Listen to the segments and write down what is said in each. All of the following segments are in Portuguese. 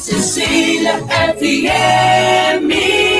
Cecília FM.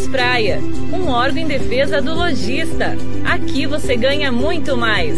Praia, um órgão em defesa do lojista. Aqui você ganha muito mais.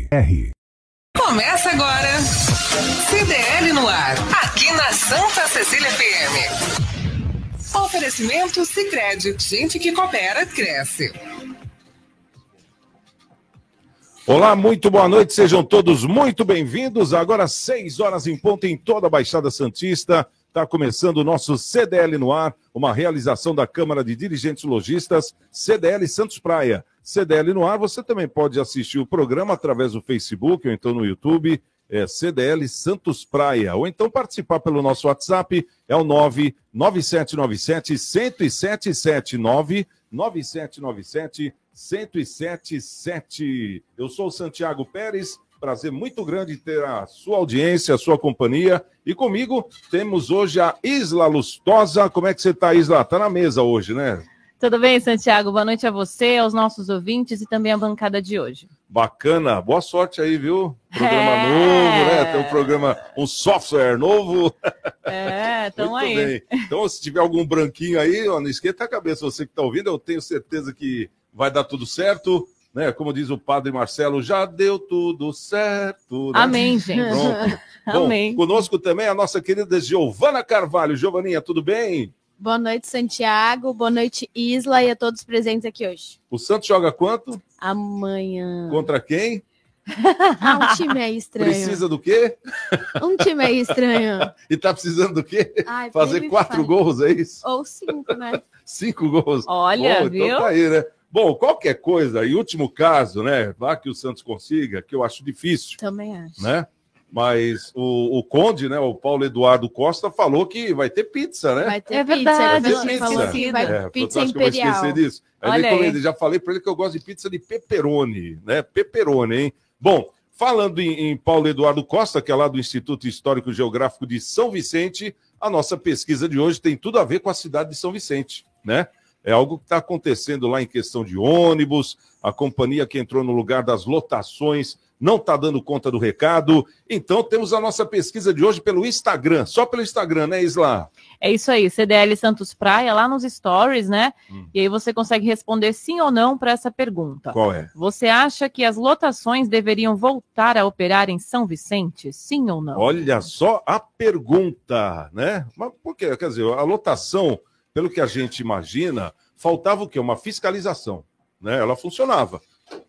R. Começa agora. CDL no ar. Aqui na Santa Cecília FM. Oferecimento Sicredi. Gente que coopera, cresce. Olá, muito boa noite, sejam todos muito bem-vindos. Agora, seis horas em ponto em toda a Baixada Santista. Está começando o nosso CDL no ar, uma realização da Câmara de Dirigentes Logistas, CDL Santos Praia. CDL no ar, você também pode assistir o programa através do Facebook ou então no YouTube, é CDL Santos Praia, ou então participar pelo nosso WhatsApp, é o 99797 1077 9797 1077. Eu sou o Santiago Pérez, prazer muito grande ter a sua audiência, a sua companhia. E comigo temos hoje a Isla Lustosa. Como é que você está, Isla? Está na mesa hoje, né? Tudo bem, Santiago? Boa noite a você, aos nossos ouvintes e também à bancada de hoje. Bacana, boa sorte aí, viu? Programa é... novo, né? Tem um programa, um software novo. É, estamos aí. Bem. Então, se tiver algum branquinho aí, ó, não esquenta a cabeça, você que está ouvindo, eu tenho certeza que vai dar tudo certo. Né? Como diz o padre Marcelo, já deu tudo certo. Né? Amém, gente. Bom, Amém. Conosco também a nossa querida Giovana Carvalho. Giovaninha, tudo bem? Boa noite, Santiago. Boa noite, Isla, e a todos presentes aqui hoje. O Santos joga quanto? Amanhã. Contra quem? ah, um time aí estranho. Precisa do quê? Um time aí estranho. e tá precisando do quê? Ai, Fazer quatro gols, é isso? Ou cinco, né? cinco gols. Olha, Bom, viu? Então tá aí, né? Bom, qualquer coisa, em último caso, né? Vá que o Santos consiga, que eu acho difícil. Também acho. Né? Mas o, o, Conde, né, o Paulo Eduardo Costa, falou que vai ter pizza, né? Vai ter é pizza. Verdade, vai ter pizza. Falou que vai é, pizza imperial. Eu vou esquecer disso. Aí, aí. já falei para ele que eu gosto de pizza de pepperoni, né? Pepperoni, hein? Bom, falando em, em Paulo Eduardo Costa, que é lá do Instituto Histórico Geográfico de São Vicente, a nossa pesquisa de hoje tem tudo a ver com a cidade de São Vicente, né? É algo que está acontecendo lá em questão de ônibus, a companhia que entrou no lugar das lotações não está dando conta do recado. Então, temos a nossa pesquisa de hoje pelo Instagram, só pelo Instagram, né, Isla? É isso aí, CDL Santos Praia, lá nos stories, né? Hum. E aí você consegue responder sim ou não para essa pergunta. Qual é? Você acha que as lotações deveriam voltar a operar em São Vicente? Sim ou não? Olha só a pergunta, né? Mas por quê? Quer dizer, a lotação, pelo que a gente imagina, faltava o quê? Uma fiscalização, né? Ela funcionava.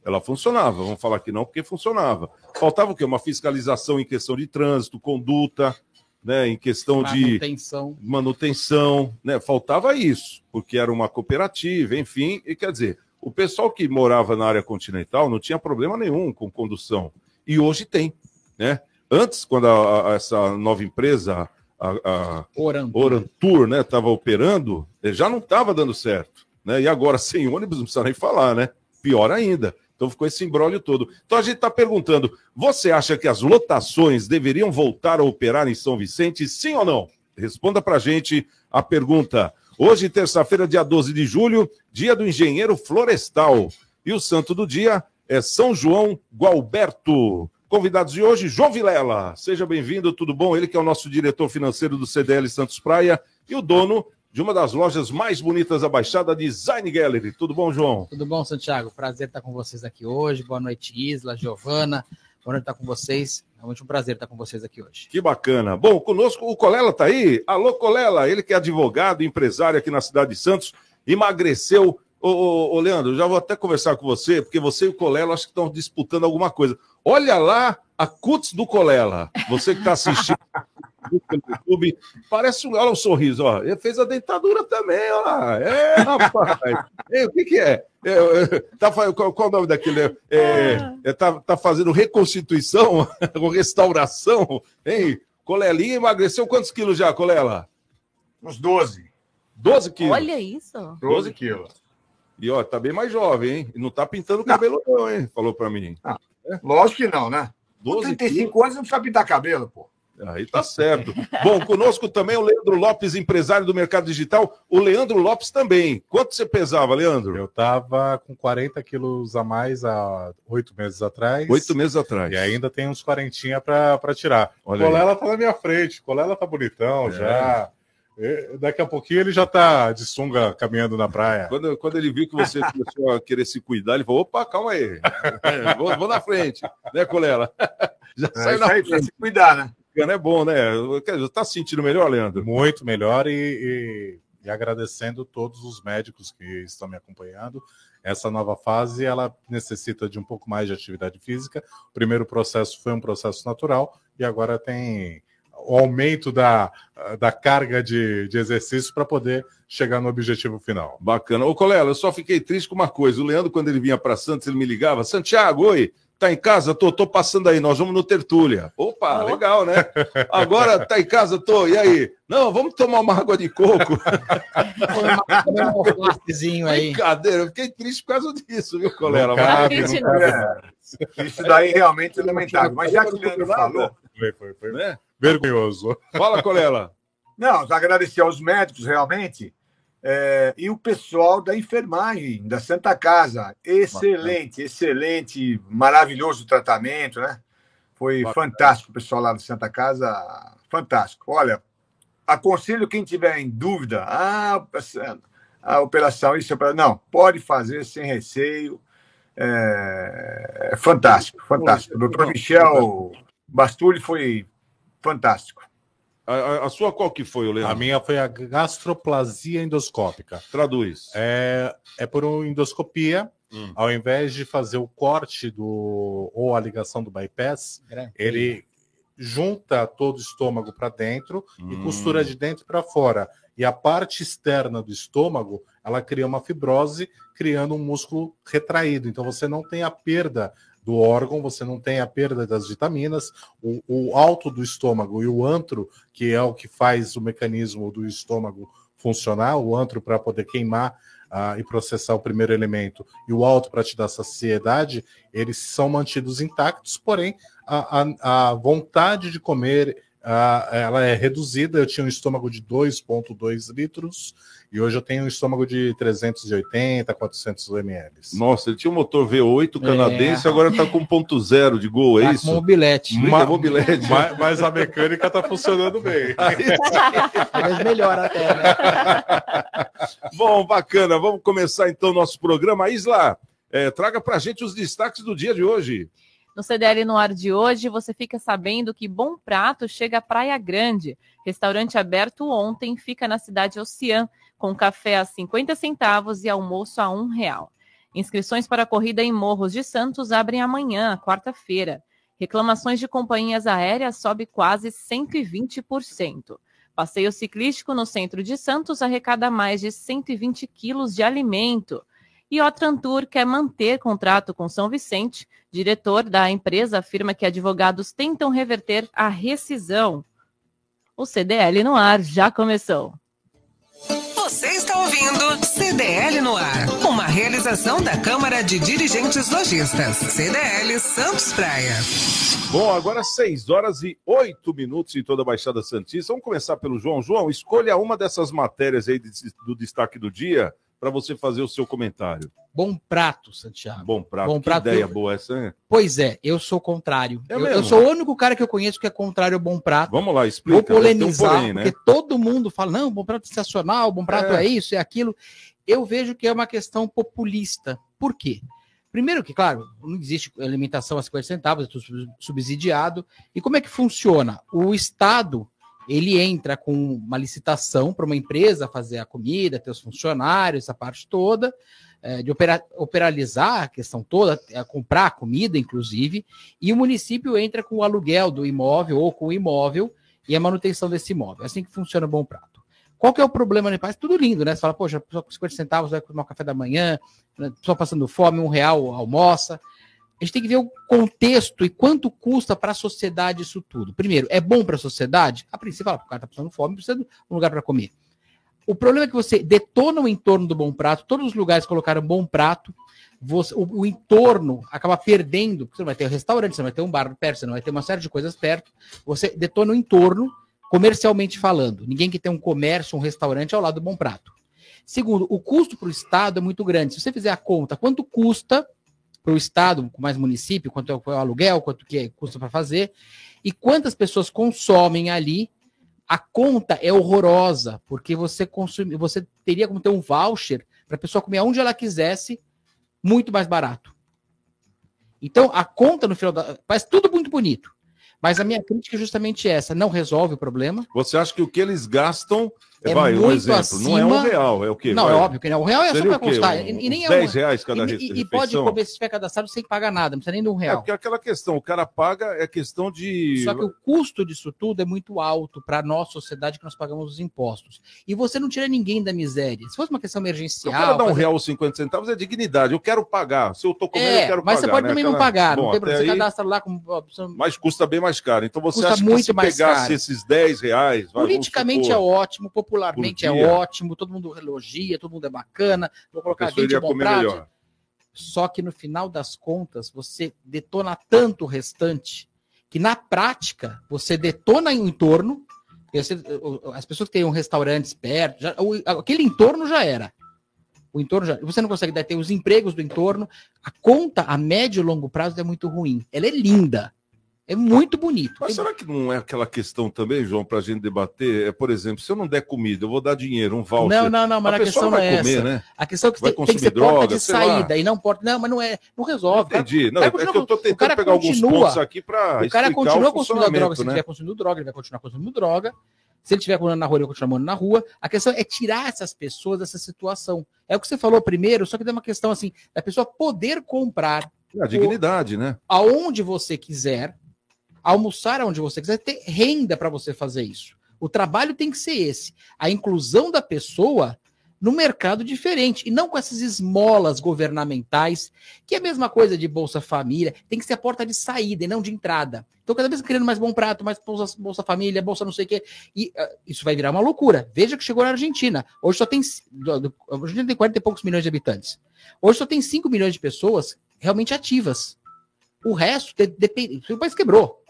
Ela funcionava, vamos falar que não, porque funcionava. Faltava o quê? Uma fiscalização em questão de trânsito, conduta, né, em questão de Manutenção. manutenção, né? Faltava isso, porque era uma cooperativa, enfim, e quer dizer, o pessoal que morava na área continental não tinha problema nenhum com condução. E hoje tem, né? Antes, quando a- a- essa nova empresa, a, a. Orantur, né, estava operando, eh, já não estava dando certo, né? E agora sem ônibus não precisa nem falar, né? Pior ainda. Então ficou esse embrólio todo. Então a gente está perguntando: você acha que as lotações deveriam voltar a operar em São Vicente, sim ou não? Responda para a gente a pergunta. Hoje, terça-feira, dia 12 de julho, dia do engenheiro florestal. E o santo do dia é São João Gualberto. Convidados de hoje, João Vilela. Seja bem-vindo, tudo bom? Ele que é o nosso diretor financeiro do CDL Santos Praia e o dono de uma das lojas mais bonitas da Baixada, Design Gallery. Tudo bom, João? Tudo bom, Santiago? Prazer estar com vocês aqui hoje. Boa noite, Isla, Giovana. Boa noite estar com vocês. É realmente um prazer estar com vocês aqui hoje. Que bacana. Bom, conosco o Colela tá aí. Alô, Colela, ele que é advogado, empresário aqui na cidade de Santos, emagreceu. Ô, ô, ô, Leandro, já vou até conversar com você, porque você e o Colela acho que estão disputando alguma coisa. Olha lá a cuts do Colela. Você que está assistindo no YouTube, parece um, olha o sorriso, ó. Ele fez a dentadura também, olha lá. É, rapaz. Ei, o que que é? É, é, tá, qual, qual o nome daquele? É, é, tá, tá fazendo reconstituição ou restauração, hein? Colelinha emagreceu quantos quilos já, Colela? Uns 12. 12 quilos. Olha isso. 12 quilos. E ó, tá bem mais jovem, hein? E não tá pintando o cabelo, não, hein? Falou pra mim. Lógico que não, né? Com 12 quilos. 35 anos não precisa pintar cabelo, pô. Aí tá certo. Bom, conosco também o Leandro Lopes, empresário do mercado digital. O Leandro Lopes também. Quanto você pesava, Leandro? Eu tava com 40 quilos a mais há oito meses atrás. Oito meses atrás. E ainda tem uns quarentinha pra, pra tirar. Olha Colela tá na minha frente. Colela tá bonitão É. já. Daqui a pouquinho ele já tá de sunga caminhando na praia. Quando, quando ele viu que você começou a querer se cuidar, ele falou: opa, calma aí. Vou, vou na frente, né, Colela? Já É saiu na frente. se cuidar, né? É bom, né? Quer dizer, Tá se sentindo melhor, Leandro? Muito melhor e, e- e agradecendo todos os médicos que estão me acompanhando. Essa nova fase ela necessita de um pouco mais de atividade física. O primeiro processo foi um processo natural e agora tem o aumento da, da carga de, de exercício para poder chegar no objetivo final. Bacana. Ô, Colela, eu só fiquei triste com uma coisa. O Leandro, quando ele vinha para Santos, ele me ligava: Santiago, oi, tá em casa? Tô, tô passando aí, nós vamos no Tertúlia. Opa, legal, né? Agora tá em casa, tô. E aí? Não, vamos tomar uma água de coco. Um aí. Brincadeira, eu fiquei triste por causa disso, viu, Colela? Não cabe, Acredite, não cabe. É, isso daí realmente é lamentável. Mas já que o Leandro falou, Foi, foi, foi Né? Vergonhoso. Fala, Colela. não, agradecer aos médicos realmente é, e o pessoal da enfermagem da Santa Casa. Excelente, excelente, maravilhoso tratamento, né? Foi Bacana. fantástico o pessoal lá da Santa Casa, fantástico. Olha, aconselho quem tiver em dúvida, ah, a operação, isso, a operação- não, pode fazer sem receio. É, é fantástico, fantástico. O doutor Michel Bastulli foi fantástico. A, a- a sua qual que foi, o A Leandro? minha foi a gastroplasia endoscópica. Traduz. É, é por uma endoscopia, Hum. ao invés de fazer o corte do ou a ligação do bypass, ele junta todo o estômago para dentro e Hum. costura de dentro para fora. E a parte externa do estômago, ela cria uma fibrose, criando um músculo retraído. Então você não tem a perda do órgão, você não tem a perda das vitaminas, o, o alto do estômago e o antro, que é o que faz o mecanismo do estômago funcionar, o antro para poder queimar ah, e processar o primeiro elemento, e o alto para te dar saciedade, eles são mantidos intactos, porém a, a, a vontade de comer ah, ela é reduzida. Eu tinha um estômago de 2,2 litros e hoje eu tenho um estômago de 380, 400 ml. Nossa, ele tinha um motor V8 canadense, agora tá com ponto zero de gol, é Tá isso? com mobilete. Ma- mobilete. Mas, mas a mecânica está funcionando bem. Melhor até, né? Bom, bacana. Vamos começar então nosso programa. Isla, é, traga pra gente os destaques do dia de hoje. No CDL no ar de hoje, você fica sabendo que Bom Prato chega à Praia Grande. Restaurante aberto ontem fica na cidade Ocean, com café a 50 centavos e almoço a um real. Inscrições para a corrida em Morros de Santos abrem amanhã, quarta-feira. Reclamações de companhias aéreas sobe quase 120%. Passeio ciclístico no centro de Santos arrecada mais de 120 quilos de alimento. E Otrantur quer manter contrato com São Vicente. Diretor da empresa afirma que advogados tentam reverter a rescisão. O CDL no ar já começou. Você está ouvindo CDL no ar, uma realização da Câmara de Dirigentes Lojistas, CDL Santos Praia. Bom, agora 6 horas e 8 minutos em toda a Baixada Santista. Vamos começar pelo João. João, escolha uma dessas matérias aí do destaque do dia para você fazer o seu comentário. Bom prato, Santiago. Bom prato, Bom que prato, ideia eu- boa essa, né? Pois é, eu sou contrário. É eu, eu sou o único cara que eu conheço que é contrário ao bom prato. Vamos lá, explica. Vou Tem um polemizar, porém, né? porque todo mundo fala, não, bom prato é sensacional, bom prato é. É. isso, é aquilo. Eu vejo que é uma questão populista. Por quê? Primeiro que, claro, não existe alimentação a 50 centavos, é tudo sub- subsidiado. E como é que funciona? O Estado, ele entra com uma licitação para uma empresa fazer a comida, ter os funcionários, essa parte toda, eh, de opera- operalizar a questão toda, eh, comprar a comida, inclusive, e o município entra com o aluguel do imóvel ou com o imóvel e a manutenção desse imóvel. É assim que funciona o Bom Prato. Qual que é o problema, né? Parece tudo lindo, né? Você fala, poxa, pessoa com 50 centavos vai tomar café da manhã, né? pessoa passando fome, um real almoça. A gente tem que ver o contexto e quanto custa para a sociedade isso tudo. Primeiro, é bom para a sociedade? A princípio, o cara está passando fome, precisa de um lugar para comer. O problema é que você detona o entorno do bom prato, todos os lugares colocaram bom prato, você- o, o entorno acaba perdendo, porque você não vai ter um restaurante, você não vai ter um bar perto, você não vai ter uma série de coisas perto, você detona o entorno, comercialmente falando. Ninguém que tem um comércio, um restaurante ao lado do bom prato. Segundo, o custo para o Estado é muito grande. Se você fizer a conta, quanto custa para o Estado, com mais município, quanto é o aluguel, quanto que custa para fazer, e quantas pessoas consomem ali, a conta é horrorosa, porque você consome, você teria como ter um voucher para a pessoa comer onde ela quisesse, muito mais barato. Então, a conta no final da. Faz tudo muito bonito. Mas a minha crítica é justamente essa: não resolve o problema. Você acha que o que eles gastam, É vai, um muito exemplo, não é um acima- real, é o quê? Não, Vai. é óbvio que não. O real é só Seria para o quê? constar. Um- E, nem é um- 10 reais cada e, e- pode comer se estiver cadastrado sem pagar nada, não precisa nem de um É real. porque aquela questão, o cara paga é questão de. Só que o custo disso tudo é muito alto para a nossa sociedade que nós pagamos os impostos. E você não tira ninguém da miséria. Se fosse uma questão Se o emergencial. cara dá um fazer- real ou 50 centavos é dignidade. Eu quero pagar. Se eu tô comendo, É, eu quero mas pagar. você pode né? também não Aquela- pagar. Bom, não tem problema. Você aí, cadastra lá com. Mas custa bem mais caro. Então você Custa acha muito que se mais pegasse caro. esses 10 reais. vai, Politicamente é ótimo, popularmente é Por dia. ótimo, todo mundo elogia, todo mundo é bacana. Vou colocar pessoa 20 iria bom melhor. Só que no final das contas, você detona tanto o restante que na prática você detona o entorno. As pessoas que têm um restaurantes perto, já- aquele entorno já era. O entorno já. Você não consegue ter os empregos do entorno. A conta a médio e longo prazo é muito ruim. Ela é linda. É muito bonito. Mas será que não é aquela questão também, João, para a gente debater? É, por exemplo, se eu não der comida, eu vou dar dinheiro, um voucher. Não, não, não, mas a a questão não é comer, essa. né? A questão é que Vai tem, tem que ser porta droga, de sei lá. saída e não porta. Não, mas não é. Não resolve. cara. Entendi. Não, O é cara que eu estou o tentando cara pegar alguns continua- pontos aqui para O cara continua consumindo droga. Se ele né? estiver consumindo droga, ele vai continuar consumindo droga. Se ele estiver morando na rua, ele vai continuar morando na rua. A questão é tirar essas pessoas dessa situação. É o que você falou primeiro, só que tem uma questão assim, da pessoa poder comprar A dignidade, né? aonde você quiser, almoçar aonde você quiser, ter renda para você fazer isso. O trabalho tem que ser esse. A inclusão da pessoa no mercado diferente e não com essas esmolas governamentais, que é a mesma coisa de Bolsa Família, tem que ser a porta de saída e não de entrada. Então, cada vez criando mais bom prato, mais Bolsa, Bolsa Família, Bolsa não sei o quê, e ah, isso vai virar uma loucura. Veja que chegou na Argentina. Hoje só tem. A Argentina tem 40 e poucos milhões de habitantes. Hoje só tem 5 milhões de pessoas realmente ativas. O resto de- depende. O país quebrou.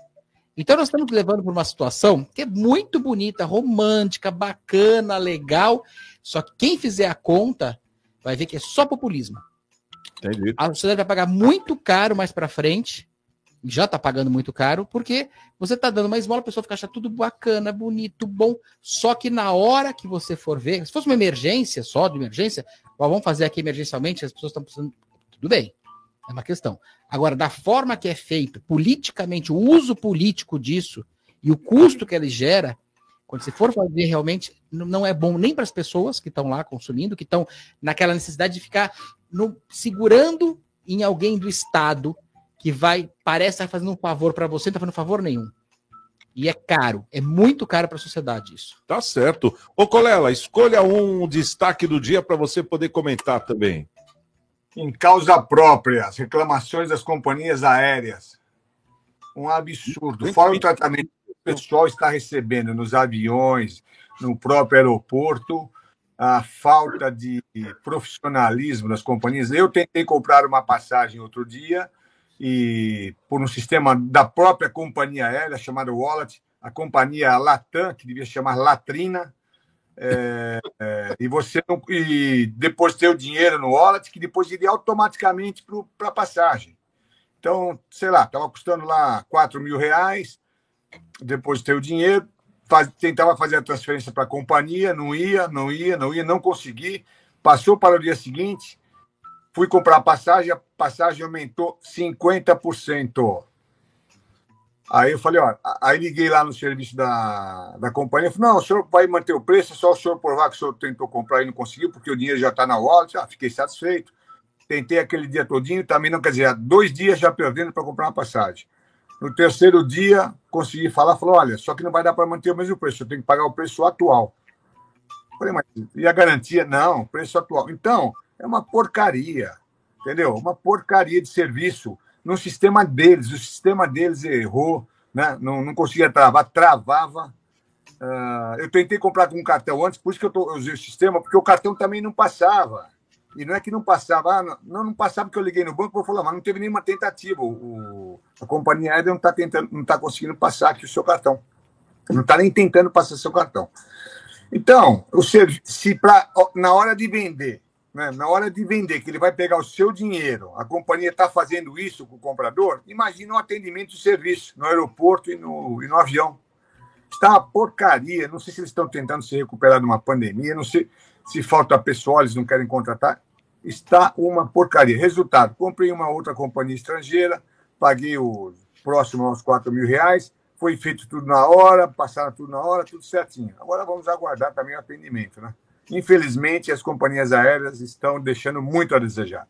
Então nós estamos levando para uma situação que é muito bonita, romântica, bacana, legal. Só que quem fizer a conta vai ver que é só populismo. Entendi. A sociedade vai pagar muito caro mais para frente. Já está pagando muito caro, porque você está dando uma esmola, a pessoa fica achando tudo bacana, bonito, bom. Só que na hora que você for ver, se fosse uma emergência, só de emergência, ó, vamos fazer aqui emergencialmente, as pessoas estão precisando. Tudo bem, é uma questão. Agora, da forma que é feito, politicamente, o uso político disso e o custo que ele gera, quando você for fazer realmente, não é bom nem para as pessoas que estão lá consumindo, que estão naquela necessidade de ficar no- segurando em alguém do Estado que vai, parece estar fazendo um favor para você, não está fazendo favor nenhum. E é caro, é muito caro para a sociedade isso. Tá certo. Ô, Colela, escolha um destaque do dia para você poder comentar também. Em causa própria, as reclamações das companhias aéreas. Um absurdo. Fora o tratamento que o pessoal está recebendo nos aviões, no próprio aeroporto, a falta de profissionalismo das companhias. Eu tentei comprar uma passagem outro dia e por um sistema da própria companhia aérea chamado Wallet, a companhia Latam, que devia chamar Latrina, é, é, e você não, e depois ter o dinheiro no wallet, que depois iria automaticamente para a passagem. Então, sei lá, estava custando lá 4 mil reais, depois ter o dinheiro, faz, tentava fazer a transferência para a companhia, não ia, não ia, não ia, não consegui. Passou para o dia seguinte, fui comprar a passagem, a passagem aumentou 50%. Aí eu falei, ó, aí liguei lá no serviço da, da companhia, falei, não, o senhor vai manter o preço, é só o senhor provar que o senhor tentou comprar e não conseguiu, porque o dinheiro já está na wallet. Ah, fiquei satisfeito. Tentei aquele dia todinho, também não quer dizer, dois dias já perdendo para comprar uma passagem. No terceiro dia, consegui falar, falou, olha, só que não vai dar para manter o mesmo preço, eu tenho que pagar o preço atual. Falei, mas e a garantia? Não, preço atual. Então, é uma porcaria, entendeu? Uma porcaria de serviço no sistema deles. O sistema deles errou, né? não, não conseguia travar, travava. Uh, eu tentei comprar com um cartão antes, por isso que eu, tô, eu usei o sistema, porque o cartão também não passava. E não é que não passava, ah, não, não passava porque eu liguei no banco e falou, mas não teve nenhuma tentativa. O, a companhia aérea não está tentando, não está conseguindo passar aqui o seu cartão. Não está nem tentando passar seu cartão. Então, o se pra, na hora de vender, né, na hora de vender, que ele vai pegar o seu dinheiro, a companhia está fazendo isso com o comprador, imagina o atendimento de serviço no aeroporto e no, e no avião. Está uma porcaria. Não sei se eles estão tentando se recuperar de uma pandemia, não sei se falta pessoal, eles não querem contratar. Está uma porcaria. Resultado: comprei uma outra companhia estrangeira, paguei o próximo aos 4 mil reais, foi feito tudo na hora, passaram tudo na hora, tudo certinho. Agora vamos aguardar também o atendimento, né? Infelizmente, as companhias aéreas estão deixando muito a desejar.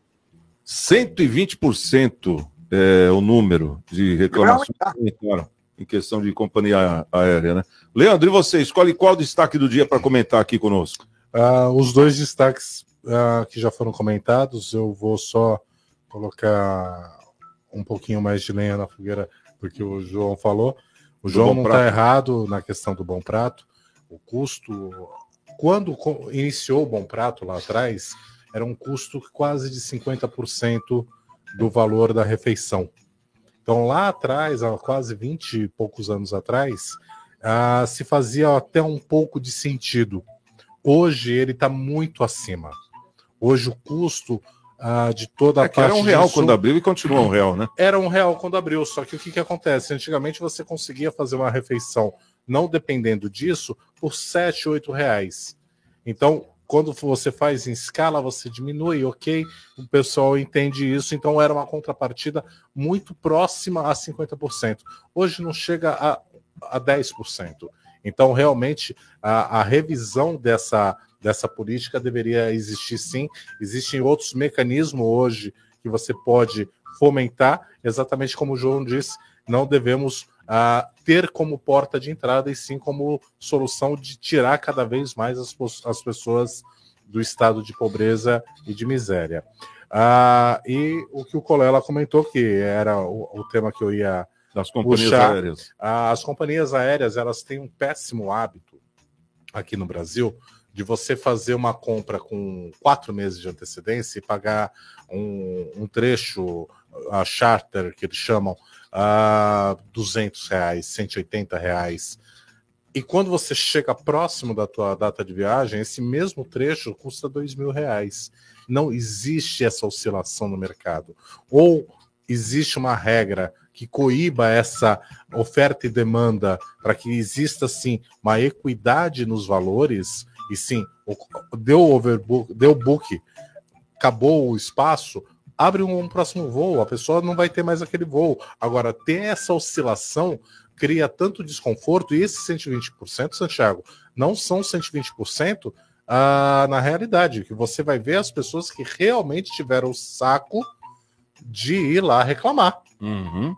120% é o número de reclamações em questão de companhia aérea, né? Leandro, e você, escolhe qual destaque do dia para comentar aqui conosco? Uh, os dois destaques uh, que já foram comentados, eu vou só colocar um pouquinho mais de lenha na fogueira, porque o João falou. O do João não está errado na questão do bom prato. O custo, quando iniciou o bom prato lá atrás, era um custo quase de 50% do valor da refeição. Então, lá atrás, há quase 20 e poucos anos atrás, uh, se fazia até um pouco de sentido Hoje ele está muito acima. Hoje o custo uh, de toda a é parte. Era um real disso, quando abriu e continua um real, né? Era um real quando abriu. Só que o que, que acontece? Antigamente você conseguia fazer uma refeição, não dependendo disso, por 7, 8 reais. Então, quando você faz em escala, você diminui, ok? O pessoal entende isso, então era uma contrapartida muito próxima a 50%. Hoje não chega a, a 10%. Então, realmente, a, a revisão dessa, dessa política deveria existir sim. Existem outros mecanismos hoje que você pode fomentar, exatamente como o João disse, não devemos uh, ter como porta de entrada e sim como solução de tirar cada vez mais as, as pessoas do estado de pobreza e de miséria. Uh, e o que o Colela comentou, que era o, o tema que eu ia das companhias puxar. aéreas. As companhias aéreas elas têm um péssimo hábito aqui no Brasil de você fazer uma compra com quatro meses de antecedência e pagar um, um trecho a charter que eles chamam a 200 reais, 180 reais. E quando você chega próximo da tua data de viagem, esse mesmo trecho custa dois mil reais. Não existe essa oscilação no mercado. Ou existe uma regra que coíba essa oferta e demanda para que exista sim uma equidade nos valores e sim deu overbook, deu book, acabou o espaço, abre um, próximo voo, a pessoa não vai ter mais aquele voo. Agora, ter essa oscilação cria tanto desconforto, e esses 120%, Santiago, não são 120% ah, na realidade, que você vai ver as pessoas que realmente tiveram o saco de ir lá reclamar. Uhum.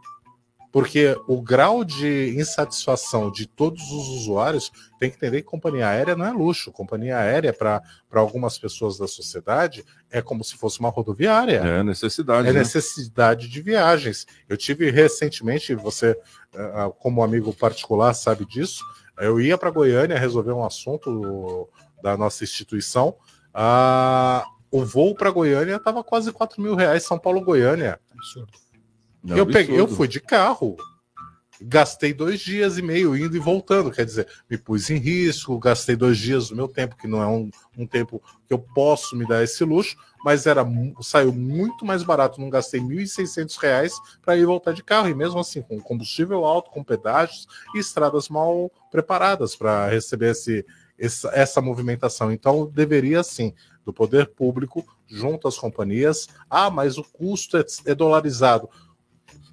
Porque o grau de insatisfação de todos os usuários tem que entender que companhia aérea não é luxo. Companhia aérea, para algumas pessoas da sociedade, é como se fosse uma rodoviária. É necessidade. É né? necessidade de viagens. Eu tive recentemente, você, ah, como amigo particular, sabe disso. Eu ia para Goiânia resolver um assunto da nossa instituição. Ah, o voo para Goiânia estava quase 4 mil reais, São Paulo-Goiânia. Absurdo. Não, eu, peguei, eu fui de carro. Gastei dois dias e meio indo e voltando. Quer dizer, me pus em risco, gastei dois dias do meu tempo, que não é um, um tempo que eu posso me dar esse luxo, mas era saiu muito mais barato. Não gastei 1.600 reais para ir voltar de carro. E mesmo assim, com combustível alto, com pedágios e estradas mal preparadas para receber esse, essa, essa movimentação. Então, deveria sim, do poder público, junto às companhias. Ah, mas o custo é, é dolarizado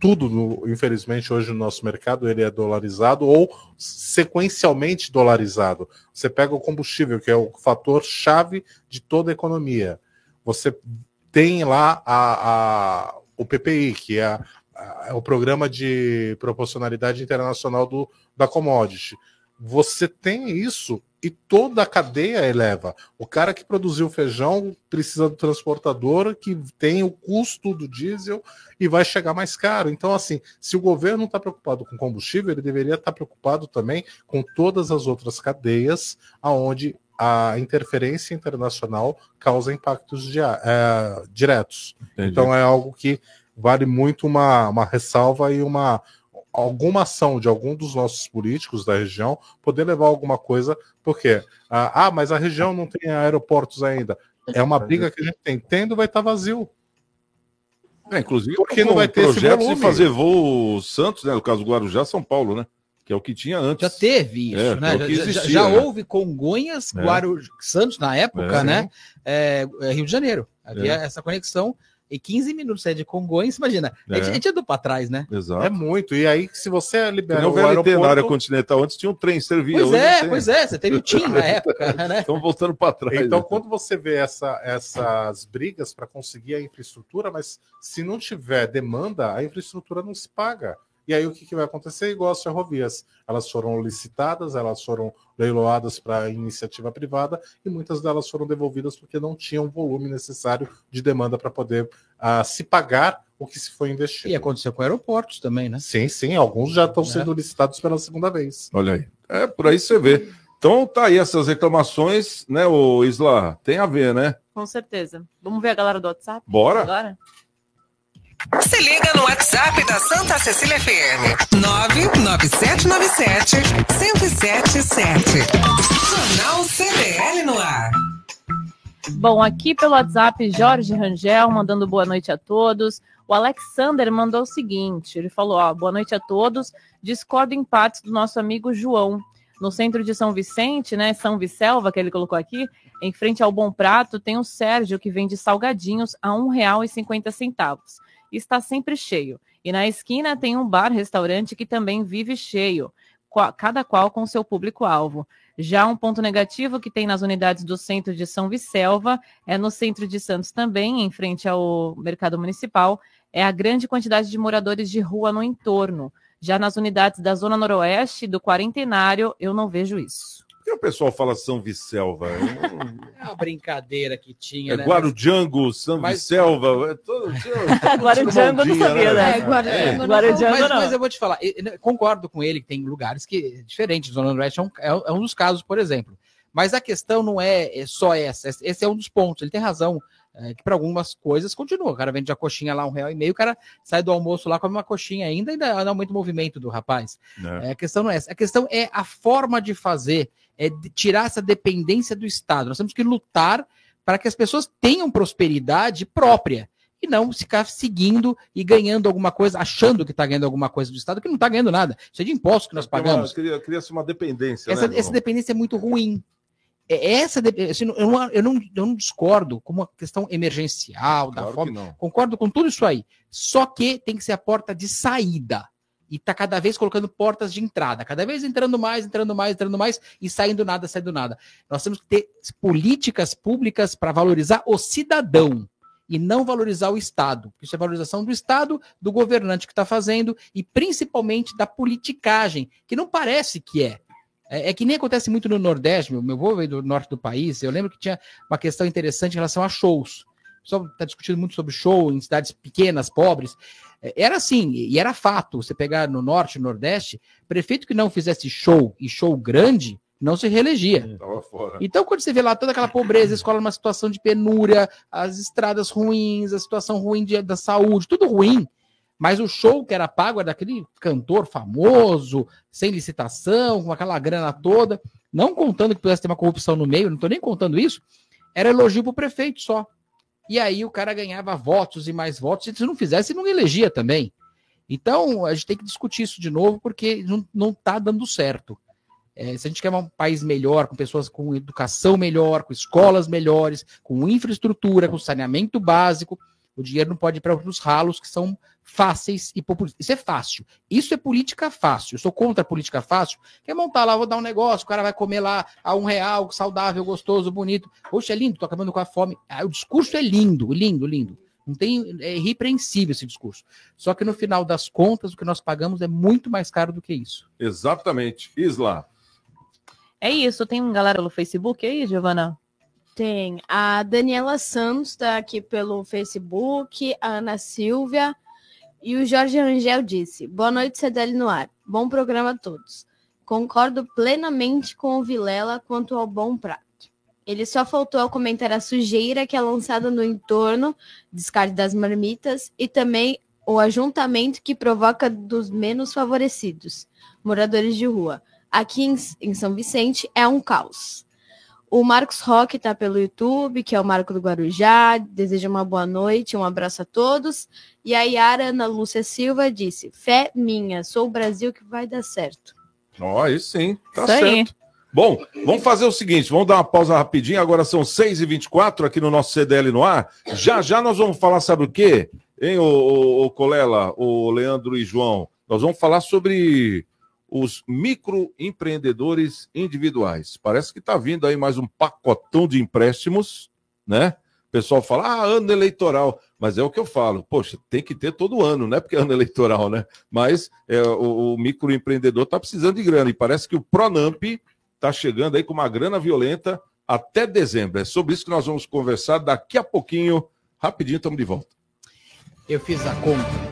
tudo, infelizmente, hoje no nosso mercado ele é dolarizado ou sequencialmente dolarizado. Você pega o combustível, que é o fator chave de toda a economia. Você tem lá a, a- o PPI, que é, a- é o Programa de Proporcionalidade Internacional do, da Commodity. Você tem isso e toda a cadeia eleva. O cara que produziu feijão precisa do transportador que tem o custo do diesel e vai chegar mais caro. Então, assim, se o governo está preocupado com combustível, ele deveria estar preocupado também com todas as outras cadeias aonde a interferência internacional causa impactos dia- eh, diretos. Entendi. Então, é algo que vale muito uma, uma ressalva e uma alguma ação de algum dos nossos políticos da região poder levar alguma coisa, porque ah, ah, mas a região não tem aeroportos ainda. É uma briga que a gente tem. Tendo vai estar vazio. É, inclusive, Porque não vai ter esse projetos de fazer voo Santos, né? No caso Guarujá, São Paulo, né? Que é o que tinha antes. Já teve isso, É, né? é o Já, existia, já né? houve Congonhas, É. Guarujá, Santos na época, É. né? Rio de Janeiro. Havia É. essa conexão. E 15 minutos é de Congonhas, imagina. A, gente, É. a gente andou para trás, né? Exato. É muito. E aí, se você Que libera nem o o VLT na área aeroporto, continental antes tinha um trem, servia. Pois é, pois é. Você teve o TIM na época, né? Estamos voltando para trás. Então, né? quando você vê essa- essas brigas para conseguir a infraestrutura, mas se não tiver demanda, a infraestrutura não se paga. E aí o que, que vai acontecer? Igual as ferrovias. Elas foram licitadas, elas foram leiloadas para iniciativa privada e muitas delas foram devolvidas porque não tinham o volume necessário de demanda para poder ah, se pagar o que se foi investido. E aconteceu com aeroportos também, né? Sim, sim, alguns já estão É. sendo licitados pela segunda vez. Olha aí. É, por aí você vê. Então tá aí essas reclamações, né, o Isla? Tem a ver, né? Com certeza. Vamos ver a galera do WhatsApp? Bora? Agora? Se liga no WhatsApp da Santa Cecília FM. 99797 1077. Jornal CDL no ar. Bom, aqui pelo WhatsApp, Jorge Rangel mandando boa noite a todos. O Alexander mandou o seguinte: ele falou, ó, boa noite a todos. Discordo em partes do nosso amigo João. No centro de São Vicente, né? São Vicelva, que ele colocou aqui, em frente ao Bom Prato, tem o Sérgio que vende salgadinhos a R$ 1,50. Está sempre cheio. E na esquina tem um bar-restaurante que também vive cheio, cada qual com seu público-alvo. Já um ponto negativo que tem nas unidades do centro de São Vicelva, é no centro de Santos também, em frente ao mercado municipal, é a grande quantidade de moradores de rua no entorno. Já nas unidades da Zona Noroeste do Quarentenário, eu não vejo isso. Por que o pessoal fala São Vicelva? É uma brincadeira que tinha, É né? Guarujângo, São Mas- Vicelva. É todo, Guarujângo eu não sabia, né? É, Guarujângo. Guarujângo mas, não. mas eu vou te falar, eu- eu concordo com ele que tem lugares que é diferente. Zona Noroeste é um, é um- é um dos casos, por exemplo. Mas a questão não é, é só essa. Esse- Esse é um dos pontos. Ele tem razão. é, que para algumas coisas continua. O cara vende a coxinha lá um real e meio, o cara sai do almoço lá, come uma coxinha ainda, ainda aumenta o movimento do rapaz. É. É, a questão não é essa. A questão é a forma de fazer, é tirar essa dependência do Estado. Nós temos que lutar para que as pessoas tenham prosperidade própria e não ficar seguindo e ganhando alguma coisa, achando que está ganhando alguma coisa do Estado, que não está ganhando nada. Isso é de impostos que nós pagamos. Cria- Cria-se uma dependência. Essa, né, essa dependência é muito ruim. É Essa, de- assim, eu, não, eu, não, eu não discordo como uma questão emergencial, da Claro fome. Concordo com tudo isso aí. Só que tem que ser a porta de saída. E tá cada vez colocando portas de entrada, cada vez entrando mais, entrando mais, entrando mais e saindo nada, saindo nada. Nós temos que ter políticas públicas para valorizar o cidadão e não valorizar o Estado. Isso é valorização do Estado, do governante que está fazendo e principalmente da politicagem, que não parece que é. É, é que nem acontece muito no Nordeste, meu, meu avô veio do norte do país, eu lembro que tinha uma questão interessante em relação a shows. O pessoal está discutindo muito sobre show em cidades pequenas, pobres. É, Era assim, e era fato. Você pegar no norte, no nordeste, prefeito que não fizesse show e show grande, não se reelegia. Fora. Então, quando você vê lá toda aquela pobreza, a escola numa situação de penúria, as estradas ruins, a situação ruim de- da saúde, tudo ruim. Mas o show que era pago era daquele cantor famoso, sem licitação, com aquela grana toda, não contando que pudesse ter uma corrupção no meio, não estou nem contando isso, era elogio para o prefeito só. E aí o cara ganhava votos e mais votos, e se não fizesse, não elegia também. Então, a gente tem que discutir isso de novo, porque não, não tá dando certo. É, se a gente quer um país melhor, com pessoas com educação melhor, com escolas melhores, com infraestrutura, com saneamento básico, o dinheiro não pode ir para os ralos que são fáceis e populistas. Isso é fácil. Isso é política fácil. Eu sou contra a política fácil. Quer montar lá, vou dar um negócio, o cara vai comer lá a um real, saudável, gostoso, bonito. Poxa, é lindo, tô acabando com a fome. Ah, o discurso é lindo, lindo, lindo. Não tem, é irrepreensível esse discurso. Só que no final das contas, o que nós pagamos é muito mais caro do que isso. Exatamente. Isla. É isso, tem uma galera no Facebook aí, Giovana? Tem a Daniela Santos, está aqui pelo Facebook, a Ana Silvia e o Jorge Rangel disse: Boa noite, CDL no ar. Bom programa a todos. Concordo plenamente com o Vilela quanto ao bom prato. Ele só faltou ao comentar a sujeira que é lançada no entorno, descarte das marmitas, e também o ajuntamento que provoca dos menos favorecidos, moradores de rua. Aqui em São Vicente é um caos. O Marcos Roque está pelo YouTube, que é o Marco do Guarujá. Deseja uma boa noite, um abraço a todos. E a Yara Ana Lúcia Silva disse: Fé minha, sou o Brasil que vai dar certo. Ó, aí sim, tá Isso aí. certo. Bom, vamos fazer o seguinte, vamos dar uma pausa rapidinho, agora são 6h24 aqui no nosso CDL no ar. Já já nós vamos falar, sabe o quê? Hein, ô, ô, ô Colela, o Leandro e João? Nós vamos falar sobre os microempreendedores individuais. Parece que está vindo aí mais um pacotão de empréstimos, né? O pessoal fala, ah, ano eleitoral. Mas é o que eu falo, poxa, tem que ter todo ano, não é porque é ano eleitoral, né? Mas é, o, o microempreendedor está precisando de grana. E parece que o Pronamp está chegando aí com uma grana violenta até dezembro. É sobre isso que nós vamos conversar daqui a pouquinho. Rapidinho, estamos de volta. Eu fiz a conta.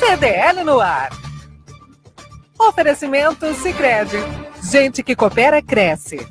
CDL no ar. Oferecimento Sicredi. Gente que coopera cresce.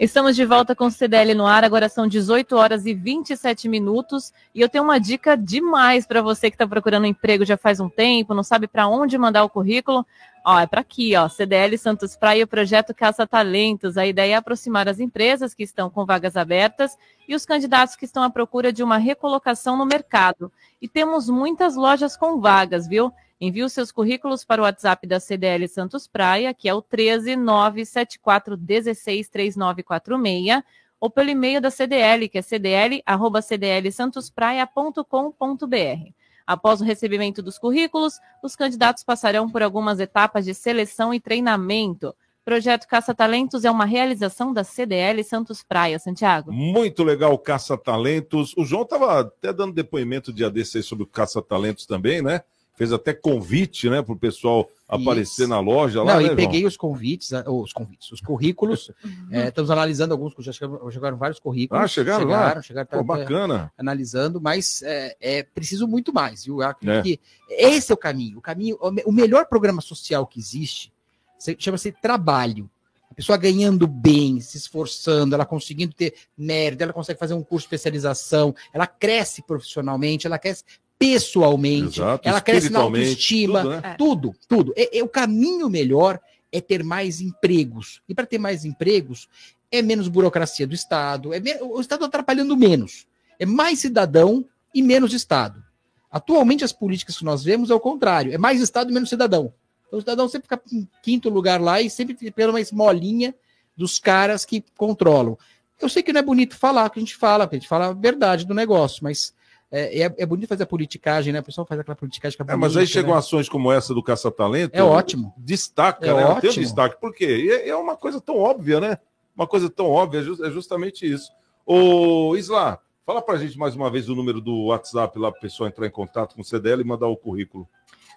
Estamos de volta com o CDL no ar, agora são 18 horas e 27 minutos. E eu tenho uma dica demais para você que está procurando emprego já faz um tempo, não sabe para onde mandar o currículo. Ó, é para aqui, ó, CDL Santos Praia, o projeto Caça Talentos. A ideia é aproximar as empresas que estão com vagas abertas e os candidatos que estão à procura de uma recolocação no mercado. E temos muitas lojas com vagas, viu? Envie os seus currículos para o WhatsApp da CDL Santos Praia, que é o 13974163946, ou pelo e-mail da CDL, que é cdl@cdlsantospraia.com.br. Após o recebimento dos currículos, os candidatos passarão por algumas etapas de seleção e treinamento. Projeto Caça Talentos é uma realização da CDL Santos Praia, Santiago. Muito legal Caça Talentos. O João estava até dando depoimento de ADC sobre o Caça Talentos também, né? Fez até convite, né, para o pessoal aparecer Isso. na loja lá. Não, né, e João? peguei os convites, ah, os convites, os currículos. é, estamos analisando alguns, já chegaram, chegaram vários currículos. Ah, chegaram lá? chegaram, chegaram, Pô, tá- bacana. analisando, mas é, é preciso muito mais, viu? Eu acredito É. que esse é o caminho. O caminho, o me- o melhor programa social que existe se- chama-se trabalho. A pessoa ganhando bem, se esforçando, ela conseguindo ter mérito, ela consegue fazer um curso de especialização, ela cresce profissionalmente, ela cresce pessoalmente, Exato, ela cresce na autoestima, tudo, né? Tudo, tudo. É, é o caminho melhor é ter mais empregos. E para ter mais empregos, é menos burocracia do Estado, é o Estado atrapalhando menos. É mais cidadão e menos Estado. Atualmente, as políticas que nós vemos é o contrário: é mais Estado e menos cidadão. Então, o cidadão sempre fica em quinto lugar lá e sempre pela uma esmolinha dos caras que controlam. Eu sei que não é bonito falar, que a gente fala, a gente fala a verdade do negócio, mas é, é, é bonito fazer a politicagem, né? O pessoal faz aquela politicagem que É, mas aí chegam né? ações como essa do Caça-Talento. É ótimo. Destaca, É né? Tem um ótimo. destaque. Por quê? E É é uma coisa tão óbvia, né? Uma coisa tão óbvia, é é justamente isso. Ô, Isla, fala pra gente mais uma vez o número do WhatsApp lá para o pessoal entrar em contato com o CDL e mandar o currículo.